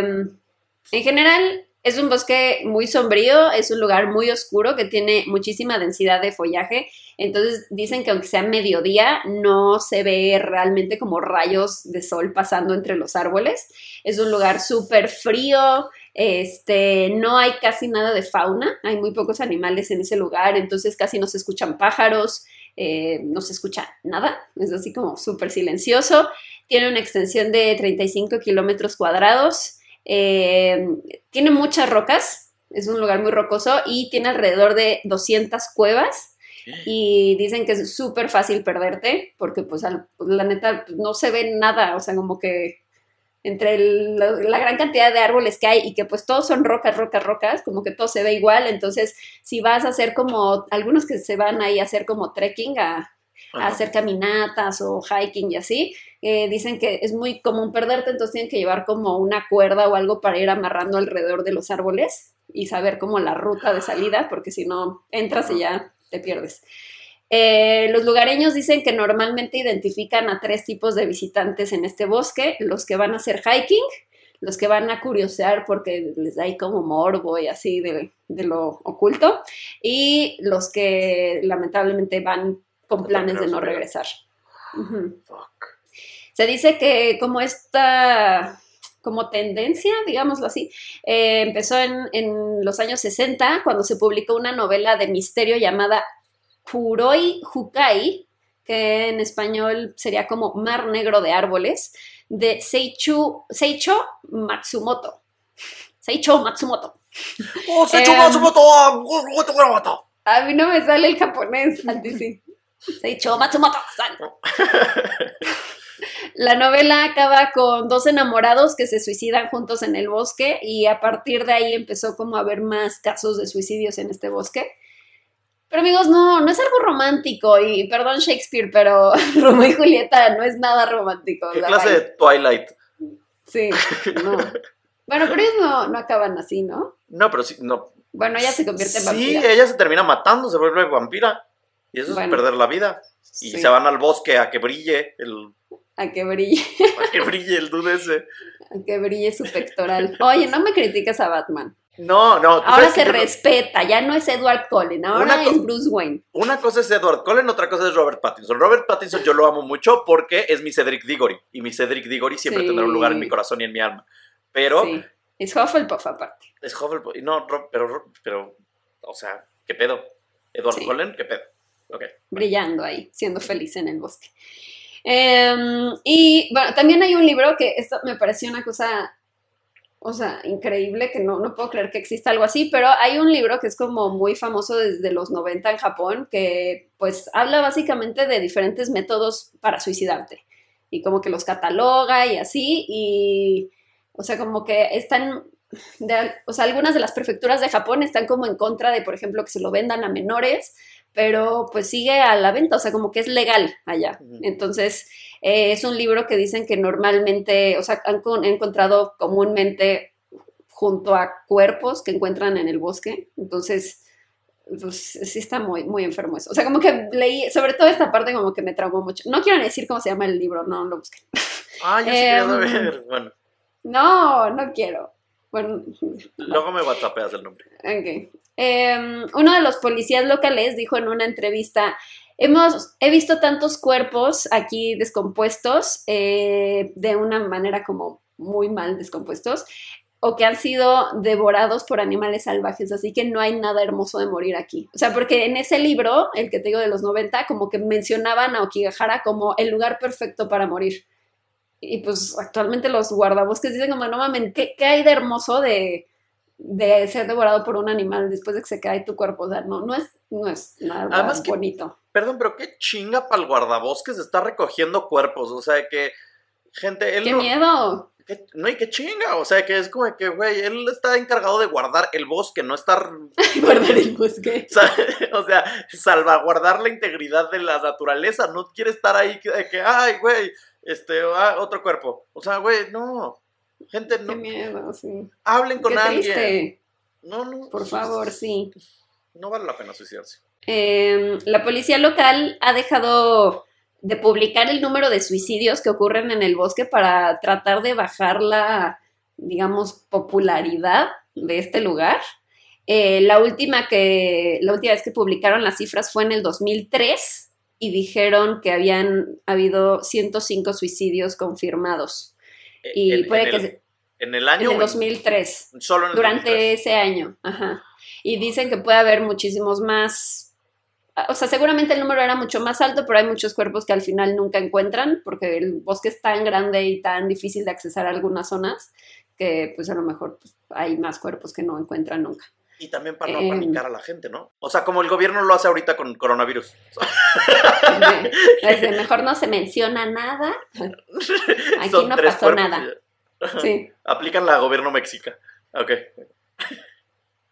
en general, es un bosque muy sombrío, es un lugar muy oscuro que tiene muchísima densidad de follaje. Entonces dicen que aunque sea mediodía, no se ve realmente como rayos de sol pasando entre los árboles. Es un lugar súper frío, este, no hay casi nada de fauna, hay muy pocos animales en ese lugar, entonces casi no se escuchan pájaros, eh, no se escucha nada, es así como súper silencioso. Tiene una extensión de 35 kilómetros cuadrados. eh, tiene muchas rocas. Es un lugar muy rocoso y tiene alrededor de 200 cuevas. Y dicen que es súper fácil perderte porque, pues, al- la neta, pues, no se ve nada. O sea, como que entre el- la, la gran cantidad de árboles que hay y que, pues, todos son rocas, rocas, rocas, como que todo se ve igual. Entonces, si vas a hacer como, algunos que se van ahí a hacer como trekking, a, hacer caminatas o hiking y así, eh, dicen que es muy común perderte, entonces tienen que llevar como una cuerda o algo para ir amarrando alrededor de los árboles y saber como la ruta de salida, porque si no entras y ya te pierdes. Eh, los lugareños dicen que normalmente identifican a tres tipos de visitantes en este bosque, los que van a hacer hiking, los que van a curiosear porque les da ahí como morbo y así de, de lo oculto, y los que lamentablemente van con planes de no regresar. Fuck. Se dice que como esta como tendencia, digámoslo así, eh, empezó en, en los años 60 cuando se publicó una novela de misterio llamada Kuroi Hukai, que en español sería como Mar Negro de Árboles, de Seichu, Seicho Matsumoto. Seicho Matsumoto. ¡Oh, se Em, Matsumoto! ¡Ah, A mí no me sale el japonés, antes sí. Seicho Matsumoto. La novela acaba con dos enamorados que se suicidan juntos en el bosque y a partir de ahí empezó como a haber más casos de suicidios en este bosque. Pero amigos, no, no es algo romántico y perdón Shakespeare, pero (laughs) Romeo y Julieta no es nada romántico. ¿Qué clase de Twilight? Sí, no. Bueno, pero ellos no, no acaban así, ¿no? No, pero sí, no. Bueno, ella se convierte en Sí, vampira. ella se termina matando, se vuelve vampira. Y eso Bueno. es perder la vida. Y Sí, se van al bosque a que brille el, A que brille, (laughs) a que brille el dude ese. a que brille su pectoral. Oye, no me critiques a Batman. No, no. Ahora se no- respeta, ya no es Edward Cullen, ahora es Bruce Wayne. Una cosa es Edward Cullen, otra cosa es Robert Pattinson. Robert Pattinson yo lo amo mucho porque es mi Cedric Diggory. Y mi Cedric Diggory siempre Sí. tendrá un lugar en mi corazón y en mi alma. Pero Sí. Es Hufflepuff aparte. es Hufflepuff. No, Ro- pero, Ro- pero, o sea, ¿qué pedo? Edward Sí. Cullen, ¿qué pedo? Ok. brillando ahí, siendo feliz en el bosque. Em, y bueno, también hay un libro que esto me pareció una cosa, o sea, increíble, que no, no puedo creer que exista algo así, pero hay un libro que es como muy famoso desde los 90 en Japón, que pues habla básicamente de diferentes métodos para suicidarte y como que los cataloga y así, y o sea, como que están de- o sea, algunas de las prefecturas de Japón están como en contra de, por ejemplo, que se lo vendan a menores, pero pues sigue a la venta, o sea, como que es legal allá. Entonces, eh, es un libro que dicen que normalmente, o sea, han con- encontrado comúnmente junto a cuerpos que encuentran en el bosque. Entonces, pues sí está muy, muy enfermo eso. O sea, como que leí, sobre todo esta parte como que me traumó mucho. No quiero decir cómo se llama el libro, no lo busqué. Ah, yo sí quería Em, saber. Bueno, No, no quiero. Bueno, luego me whatsappeas el nombre. Ok. Em, uno de los policías locales dijo en una entrevista, hemos, he visto tantos cuerpos aquí descompuestos, eh, de una manera como muy mal descompuestos, o que han sido devorados por animales salvajes, así que no hay nada hermoso de morir aquí. O sea, porque en ese libro, el que te digo de los 90, como que mencionaban a Okigahara como el lugar perfecto para morir. Y pues actualmente los guardabosques dicen como, no mames, ¿qué, qué hay de hermoso de, de ser devorado por un animal después de que se cae tu cuerpo? O sea, no, no es, no es nada Además que- bonito. Perdón, pero qué chinga para el guardabosques estar recogiendo cuerpos. O sea, que, gente, él ¡Qué no, miedo! que- no hay que chinga. O sea, que es como que, güey, él está encargado de guardar el bosque, no estar, (laughs) Guardar el bosque. (laughs) o sea, salvaguardar la integridad de la naturaleza. No quiere estar ahí que, de que ay, güey, este, ah, otro cuerpo. O sea, güey, no. Gente, ¡Qué no, miedo, sí! hablen con ¡Qué alguien. triste! No, no. Por favor, sí. No vale la pena suicidarse. Eh, la policía local ha dejado de publicar el número de suicidios que ocurren en el bosque para tratar de bajar la, digamos, popularidad de este lugar. Eh, la, última que, la última vez que publicaron las cifras fue en el 2003 y dijeron que habían habido 105 suicidios confirmados. Y En- puede en que el, se- en el en año. el en- 2003 Solo en el durante 2003. ese año, ajá. Y dicen que puede haber muchísimos más, o sea, seguramente el número era mucho más alto, pero hay muchos cuerpos que al final nunca encuentran, porque el bosque es tan grande y tan difícil de accesar a algunas zonas, que pues a lo mejor pues, hay más cuerpos que no encuentran nunca. Y también para no Em. panicar a la gente, ¿no? O sea, como el gobierno lo hace ahorita con coronavirus. De- Desde (laughs) mejor no se menciona nada, aquí Son no pasó cuerpos nada. Sí. Aplican la gobierno mexica. Ok.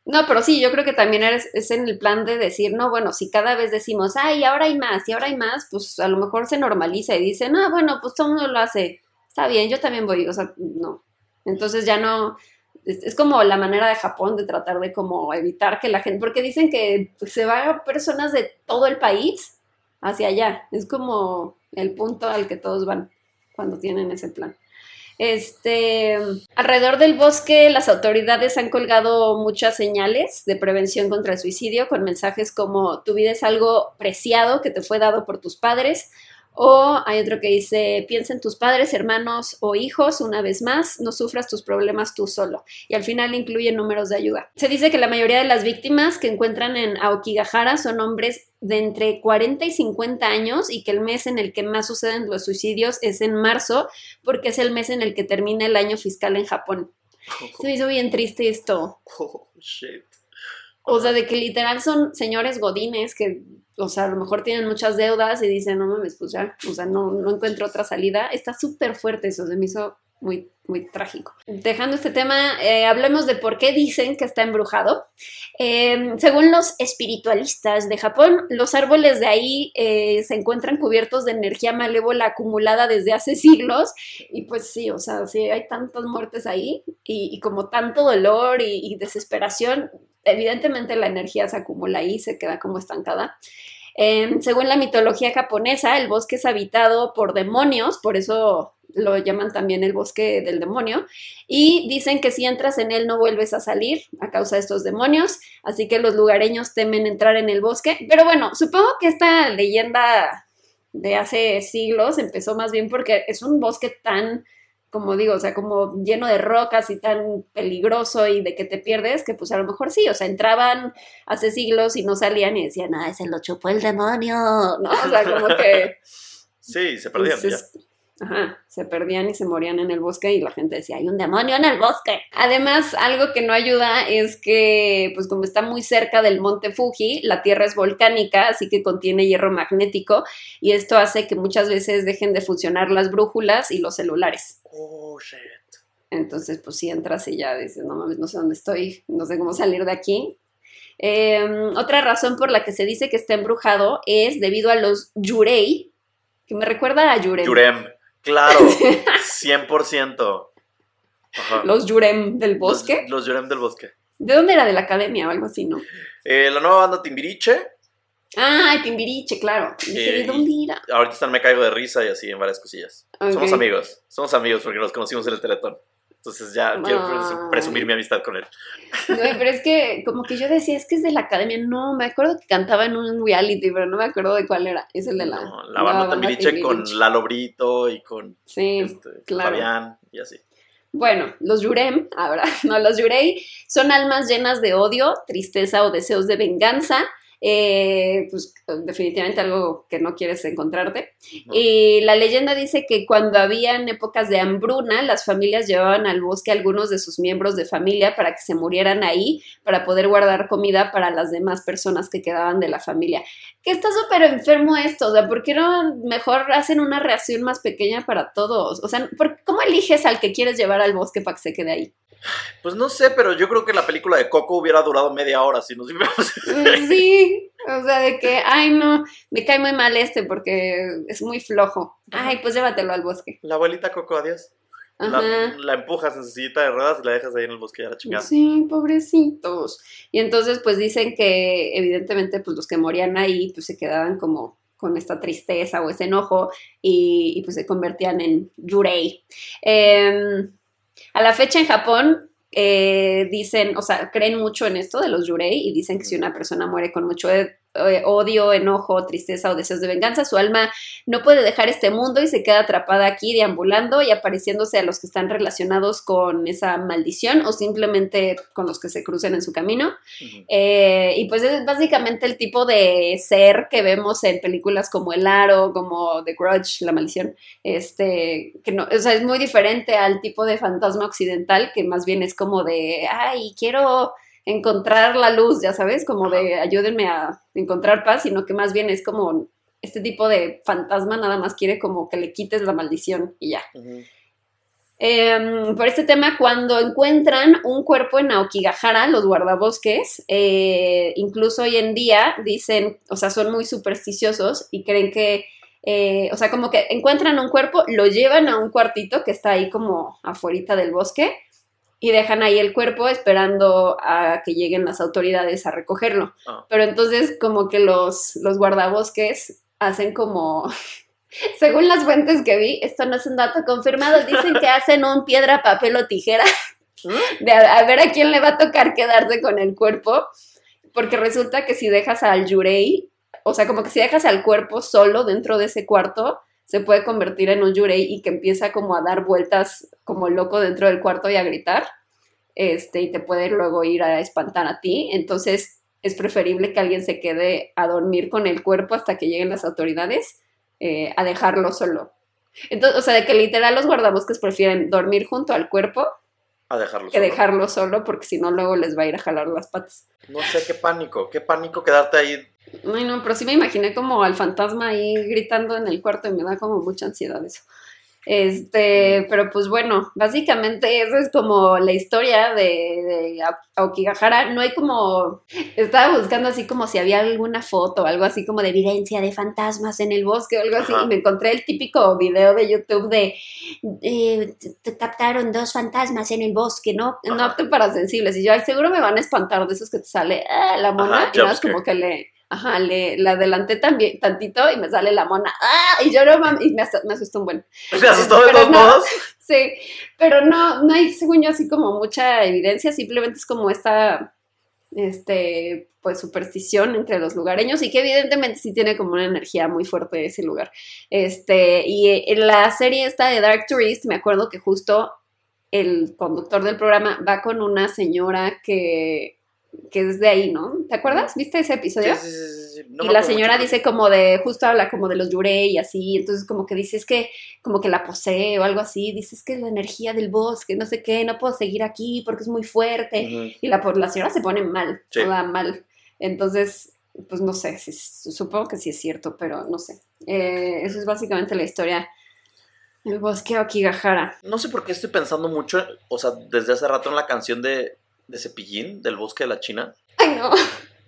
No, pero sí, yo creo que también es, es en el plan de decir, no, bueno, si cada vez decimos, ay, ahora hay más, y ahora hay más, pues a lo mejor se normaliza y dicen, ah, bueno, pues todo el mundo lo hace, está bien, yo también voy, o sea, no. Entonces ya no, es, es como la manera de Japón de tratar de como evitar que la gente, porque dicen que se van personas de todo el país hacia allá, es como el punto al que todos van cuando tienen ese plan. Este, alrededor del bosque, las autoridades han colgado muchas señales de prevención contra el suicidio con mensajes como tu vida es algo preciado que te fue dado por tus padres. O hay otro que dice, piensa en tus padres, hermanos o hijos una vez más, no sufras tus problemas tú solo. Y al final incluye números de ayuda. Se dice que la mayoría de las víctimas que encuentran en Aokigahara son hombres de entre 40 y 50 años y que el mes en el que más suceden los suicidios es en marzo porque es el mes en el que termina el año fiscal en Japón. Se me hizo bien triste esto. (laughs) Oh, shit. O sea, de que literal son señores godines que, o sea, a lo mejor tienen muchas deudas y dicen, no mames, pues ya, o sea, no, no encuentro otra salida. Está súper fuerte eso, se me hizo muy, muy trágico. Dejando este tema, eh, hablemos de por qué dicen que está embrujado. Eh, según los espiritualistas de Japón, los árboles de ahí eh, se encuentran cubiertos de energía malévola acumulada desde hace siglos. Y pues sí, o sea, sí hay tantas muertes ahí y, como tanto dolor y, desesperación, evidentemente la energía se acumula ahí, se queda como estancada. según la mitología japonesa, el bosque es habitado por demonios, por eso lo llaman también el bosque del demonio, y dicen que si entras en él no vuelves a salir a causa de estos demonios, así que los lugareños temen entrar en el bosque, pero bueno, supongo que esta leyenda de hace siglos empezó más bien porque es un bosque tan como digo, o sea, como lleno de rocas y tan peligroso y de que te pierdes, que pues a lo mejor sí, o sea, entraban hace siglos y no salían y decían, ah, se lo chupó el demonio, ¿no? O sea, como que... (laughs) Sí, se perdían Entonces, Ajá, se perdían y se morían en el bosque y la gente decía, hay un demonio en el bosque. Además, algo que no ayuda es que, pues como está muy cerca del monte Fuji, la tierra es volcánica, así que contiene hierro magnético y esto hace que muchas veces dejen de funcionar las brújulas y los celulares. Oh, shit. Entonces, pues si entras y ya dices, no mames, no sé dónde estoy, no sé cómo salir de aquí. Eh, otra razón por la que se dice que está embrujado es debido a los yurei, que me recuerda a Yurem. Yurem. Claro, (laughs) 100%. Ajá. Los Yurem del bosque. Los, los Yurem del bosque. ¿De dónde era? De la academia o algo así, ¿no? Eh, la nueva banda Timbiriche. Ah, Timbiriche, claro. Dije, ¿de Eh, dónde era? Ahorita están Me Caigo de Risa y así en varias cosillas. Somos amigos. Somos amigos porque nos conocimos en el Teletón. Entonces ya quiero presumir mi amistad con él. Güey, pero es que como que yo decía, es que es de la academia. No, me acuerdo que cantaba en un reality, pero no me acuerdo de cuál era. Es el de la, No, la banda Timbiriche con. Lalo Brito y con Sí, este, claro. Fabián y así. Bueno, los Yurem, ahora, (laughs) no, los Yurei son almas llenas de odio, tristeza o deseos de venganza. Eh, pues definitivamente algo que no quieres encontrarte. Y la leyenda dice que cuando habían épocas de hambruna, las familias llevaban al bosque a algunos de sus miembros de familia para que se murieran ahí, para poder guardar comida para las demás personas que quedaban de la familia. Que está súper enfermo esto, o sea, ¿por qué no mejor hacen una reacción más pequeña para todos? O sea, ¿por- ¿cómo eliges al que quieres llevar al bosque para que se quede ahí? Pues no sé, pero yo creo que la película de Coco hubiera durado media hora si nos hubiéramos... Sí, o sea, de que, ay, no, me cae muy mal este porque es muy flojo. Ay, pues llévatelo al bosque. La abuelita Coco, adiós. La, Ajá. la empujas en su sillita de ruedas y la dejas ahí en el bosque a la chingada. Sí, pobrecitos. Y entonces, pues dicen que evidentemente, pues los que morían ahí, pues se quedaban como con esta tristeza o ese enojo y, y, pues se convertían en yurei. Eh, a la fecha en Japón eh, dicen, o sea, creen mucho en esto de los yurei y dicen que si una persona muere con mucho eh, odio, enojo, tristeza o deseos de venganza, su alma no puede dejar este mundo y se queda atrapada aquí deambulando y apareciéndose a los que están relacionados con esa maldición o simplemente con los que se crucen en su camino. Eh, y pues es básicamente el tipo de ser que vemos en películas como El Aro, como The Grudge, La Maldición, este, que no, o sea, es muy diferente al tipo de fantasma occidental que más bien es como de, ay, quiero encontrar la luz, ya sabes, como de ayúdenme a encontrar paz, sino que más bien es como este tipo de fantasma nada más quiere como que le quites la maldición y ya. Eh, por este tema, cuando encuentran un cuerpo en Aokigahara, los guardabosques, eh, incluso hoy en día dicen, o sea, son muy supersticiosos y creen que, eh, o sea, como que encuentran un cuerpo, lo llevan a un cuartito que está ahí como afuera del bosque y dejan ahí el cuerpo esperando a que lleguen las autoridades a recogerlo. Ah. Pero entonces como que los, los guardabosques hacen como (laughs) según las fuentes que vi, esto no es un dato confirmado, dicen que (laughs) hacen un piedra, papel o tijera de a, a ver a quién le va a tocar quedarse con el cuerpo, porque resulta que si dejas al yurei, o sea, como que si dejas al cuerpo solo dentro de ese cuarto, se puede convertir en un yurei y que empieza como a dar vueltas como loco dentro del cuarto y a gritar, este, y te puede luego ir a espantar a ti, entonces es preferible que alguien se quede a dormir con el cuerpo hasta que lleguen las autoridades eh, a dejarlo solo. Entonces, o sea, de que literal los guardabosques prefieren dormir junto al cuerpo A dejarlo que solo. dejarlo solo porque si no luego les va a ir a jalar las patas. No sé, qué pánico. Qué pánico quedarte ahí Ay, no, pero sí me imaginé como al fantasma ahí gritando en el cuarto y me da como mucha ansiedad eso. Este, pero pues bueno, básicamente esa es como la historia de, de Aokigahara. No hay como, estaba buscando así como si había alguna foto, algo así como de evidencia de fantasmas en el bosque o algo así, y me encontré el típico video de YouTube de eh, te captaron dos fantasmas en el bosque, ¿no? No apto para sensibles. Y yo, ay, seguro me van a espantar de esos que te sale ah, la mona, Ajá, y nada, es jumpscare. como que le, ajá, le, la adelanté también tantito y me sale la mona, ah, y yo no mames, y me, ast- me asustó un buen. ¿Te asustó de todos no. modos? Sí, pero no, no hay, según yo, así como mucha evidencia, simplemente es como esta, este, pues superstición entre los lugareños y que evidentemente sí tiene como una energía muy fuerte ese lugar. Este, y en la serie esta de Dark Tourist, me acuerdo que justo el conductor del programa va con una señora que, que es de ahí, ¿no? ¿Te acuerdas? ¿Viste ese episodio? Sí, sí, sí, sí, sí. No y la señora mucho, dice como de, justo habla como de los yurei y así, entonces como que dice, es que como que la posee o algo así, dice, es que es la energía del bosque, no sé qué, no puedo seguir aquí porque es muy fuerte. Y la, la señora se pone mal, toda mal. Entonces, pues no sé, si- supongo que sí es cierto, pero no sé. Eh, eso es básicamente la historia del bosque Okigahara. No sé por qué estoy pensando mucho, o sea, desde hace rato en la canción de, de Cepillín, del bosque de la China. Ay, no,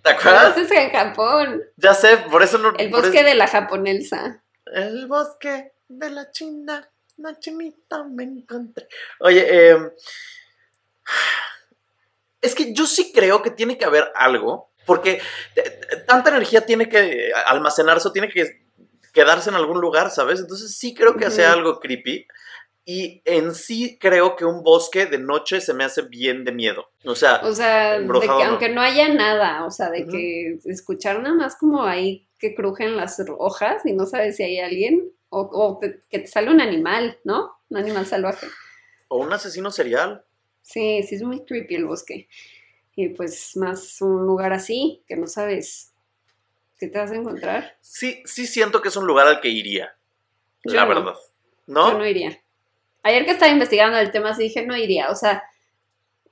¿Te acuerdas? eso es en Japón, Ya sé, por eso no. el bosque eso- de la japonesa. El bosque de la China, la chinita me encontré. Oye, eh, es que yo sí creo que tiene que haber algo, porque tanta energía tiene que almacenarse o tiene que quedarse en algún lugar, ¿sabes? Entonces sí creo que sea algo creepy. Y en sí creo que un bosque de noche se me hace bien de miedo. O sea, O sea, de que aunque no haya nada, o sea, de que escuchar nada más como ahí que crujen las hojas y no sabes si hay alguien, o, o que, que te sale un animal, ¿no? Un animal salvaje. o un asesino serial. Sí, sí es muy creepy el bosque. Y pues más un lugar así, que no sabes qué te vas a encontrar. Sí, sí siento que es un lugar al que iría. Yo la no. verdad. ¿No? Yo no iría. Ayer que estaba investigando el tema, sí dije, no iría. O sea,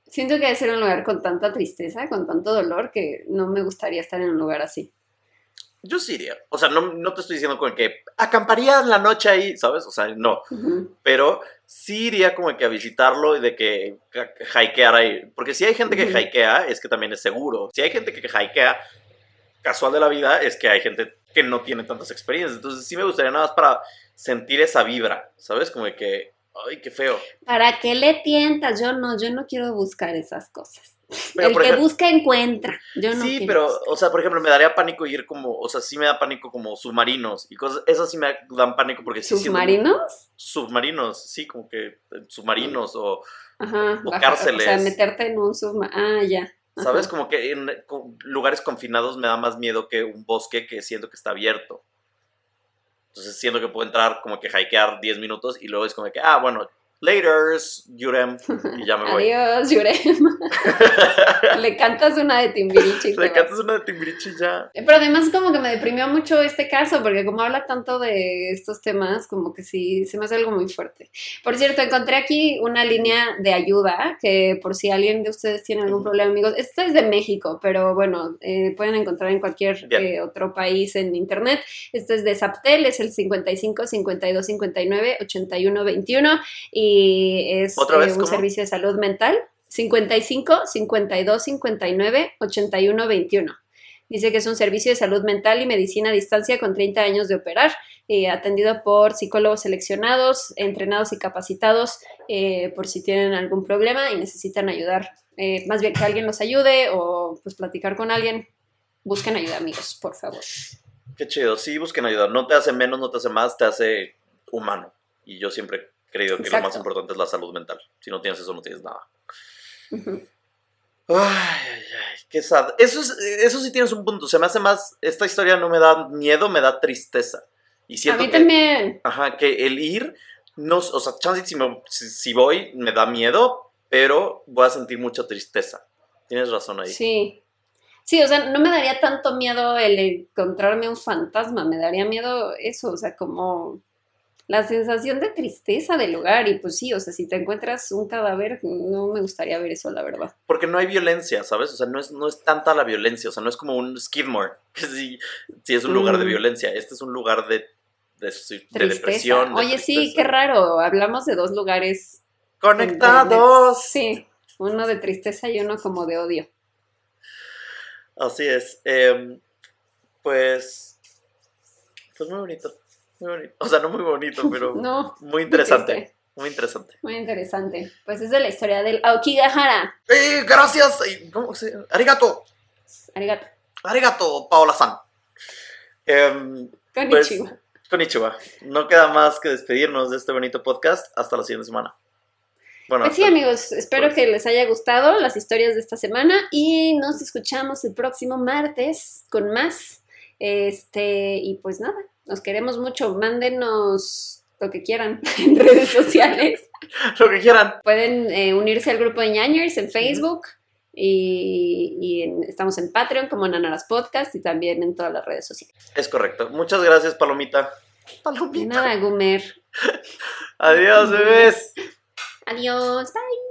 siento que debe ser un lugar con tanta tristeza, con tanto dolor, que no me gustaría estar en un lugar así. Yo sí iría. O sea, no, no te estoy diciendo con que acamparía en la noche ahí, ¿sabes? O sea, no. Ujú. Pero sí iría como que a visitarlo y de que hikear ahí. Porque si hay gente que hikea, es que también es seguro. Si hay gente que hikea, casual de la vida, es que hay gente que no tiene tantas experiencias. Entonces sí me gustaría nada más para sentir esa vibra, ¿sabes? Como que, ay, qué feo. ¿Para qué le tientas? Yo no, yo no quiero buscar esas cosas. Pero, el que ejemplo- busca encuentra. Yo no sí, pero, buscar. o sea, por ejemplo, me daría pánico ir como, o sea, sí me da pánico como submarinos y cosas, esas sí me dan pánico porque sí ¿Submarinos? submarinos, sí, como que eh, submarinos o, Ajá. O baja- cárceles. O sea, meterte en un submarino. Ah, ya. Ajá. ¿sabes? Como que en lugares confinados me da más miedo que un bosque que siento que está abierto. Entonces siento que puedo entrar como que hikear 10 minutos y luego es como que, ah, bueno, laters, Yurem, (laughs) y ya me voy. Adiós, Yurem. (laughs) Le cantas una de Timbiriche. Le cantas una de Timbiriche y ya. Pero además como que me deprimió mucho este caso, porque como habla tanto de estos temas, como que sí, se me hace algo muy fuerte. Por cierto, encontré aquí una línea de ayuda, que por si alguien de ustedes tiene algún problema, amigos, esta es de México, pero bueno, eh, pueden encontrar en cualquier eh, otro país en internet. Este es de Zaptel, es el 55 52 59 81 21 y es ¿Otra vez, eh, un cómo? servicio de salud mental. 55 52 59 81 21. Dice que es un servicio de salud mental y medicina a distancia con 30 años de operar, eh, atendido por psicólogos seleccionados, entrenados y capacitados eh, por si tienen algún problema y necesitan ayudar, eh, más bien que alguien los ayude o pues platicar con alguien. Busquen ayuda, amigos, por favor. Qué chido, sí, busquen ayuda. No te hace menos, no te hace más, te hace humano. Y yo siempre creído que lo más importante es la salud mental. Si no tienes eso, no tienes nada. Ay, ay, ay, qué sad. Eso, es, eso sí tienes un punto. Se me hace más. Esta historia no me da miedo, me da tristeza. Y A siento mí que, también. Ajá, que el ir. No, o sea, chance si, me- si, si voy, me da miedo, pero voy a sentir mucha tristeza. Tienes razón ahí. Sí. Sí, o sea, no me daría tanto miedo el encontrarme un fantasma, me daría miedo eso, o sea, como la sensación de tristeza del lugar. Y pues sí, o sea, si te encuentras un cadáver, no me gustaría ver eso, la verdad. Porque no hay violencia, ¿sabes? O sea, no es, no es tanta la violencia, o sea, no es como un Skidmore, (laughs) que sí, sí es un lugar de Mm. violencia. Este es un lugar de, de, depresión. de Oye, sí, qué raro. Hablamos de dos lugares ¡Conectados! Sí, uno de tristeza y uno como de odio. Así es. Em, pues. Pues muy bonito. Muy bonito. O sea, no muy bonito, (laughs) pero No, muy interesante. triste. Muy interesante. muy interesante. Pues es de la historia del Aokigahara. ¡Eh, gracias! Eh, ¿Cómo se Arigato. Arigato. Arigato, Paola-san. Em, pues, Konnichiwa. konnichiwa. No queda más que despedirnos de este bonito podcast. Hasta la siguiente semana. Bueno, Pues sí, amigos, espero pues. que les haya gustado las historias de esta semana y nos escuchamos el próximo martes con más. Este, y pues nada, nos queremos mucho. Mándenos lo que quieran (laughs) en redes sociales. (laughs) lo que quieran. Pueden eh, unirse al grupo de ñañers en Facebook y, y en- estamos en Patreon como Nanaras Podcast y también en todas las redes sociales. Es correcto. Muchas gracias, Palomita. De Palomita. nada, Gumer. (laughs) Adiós, bebés. Adiós, bye.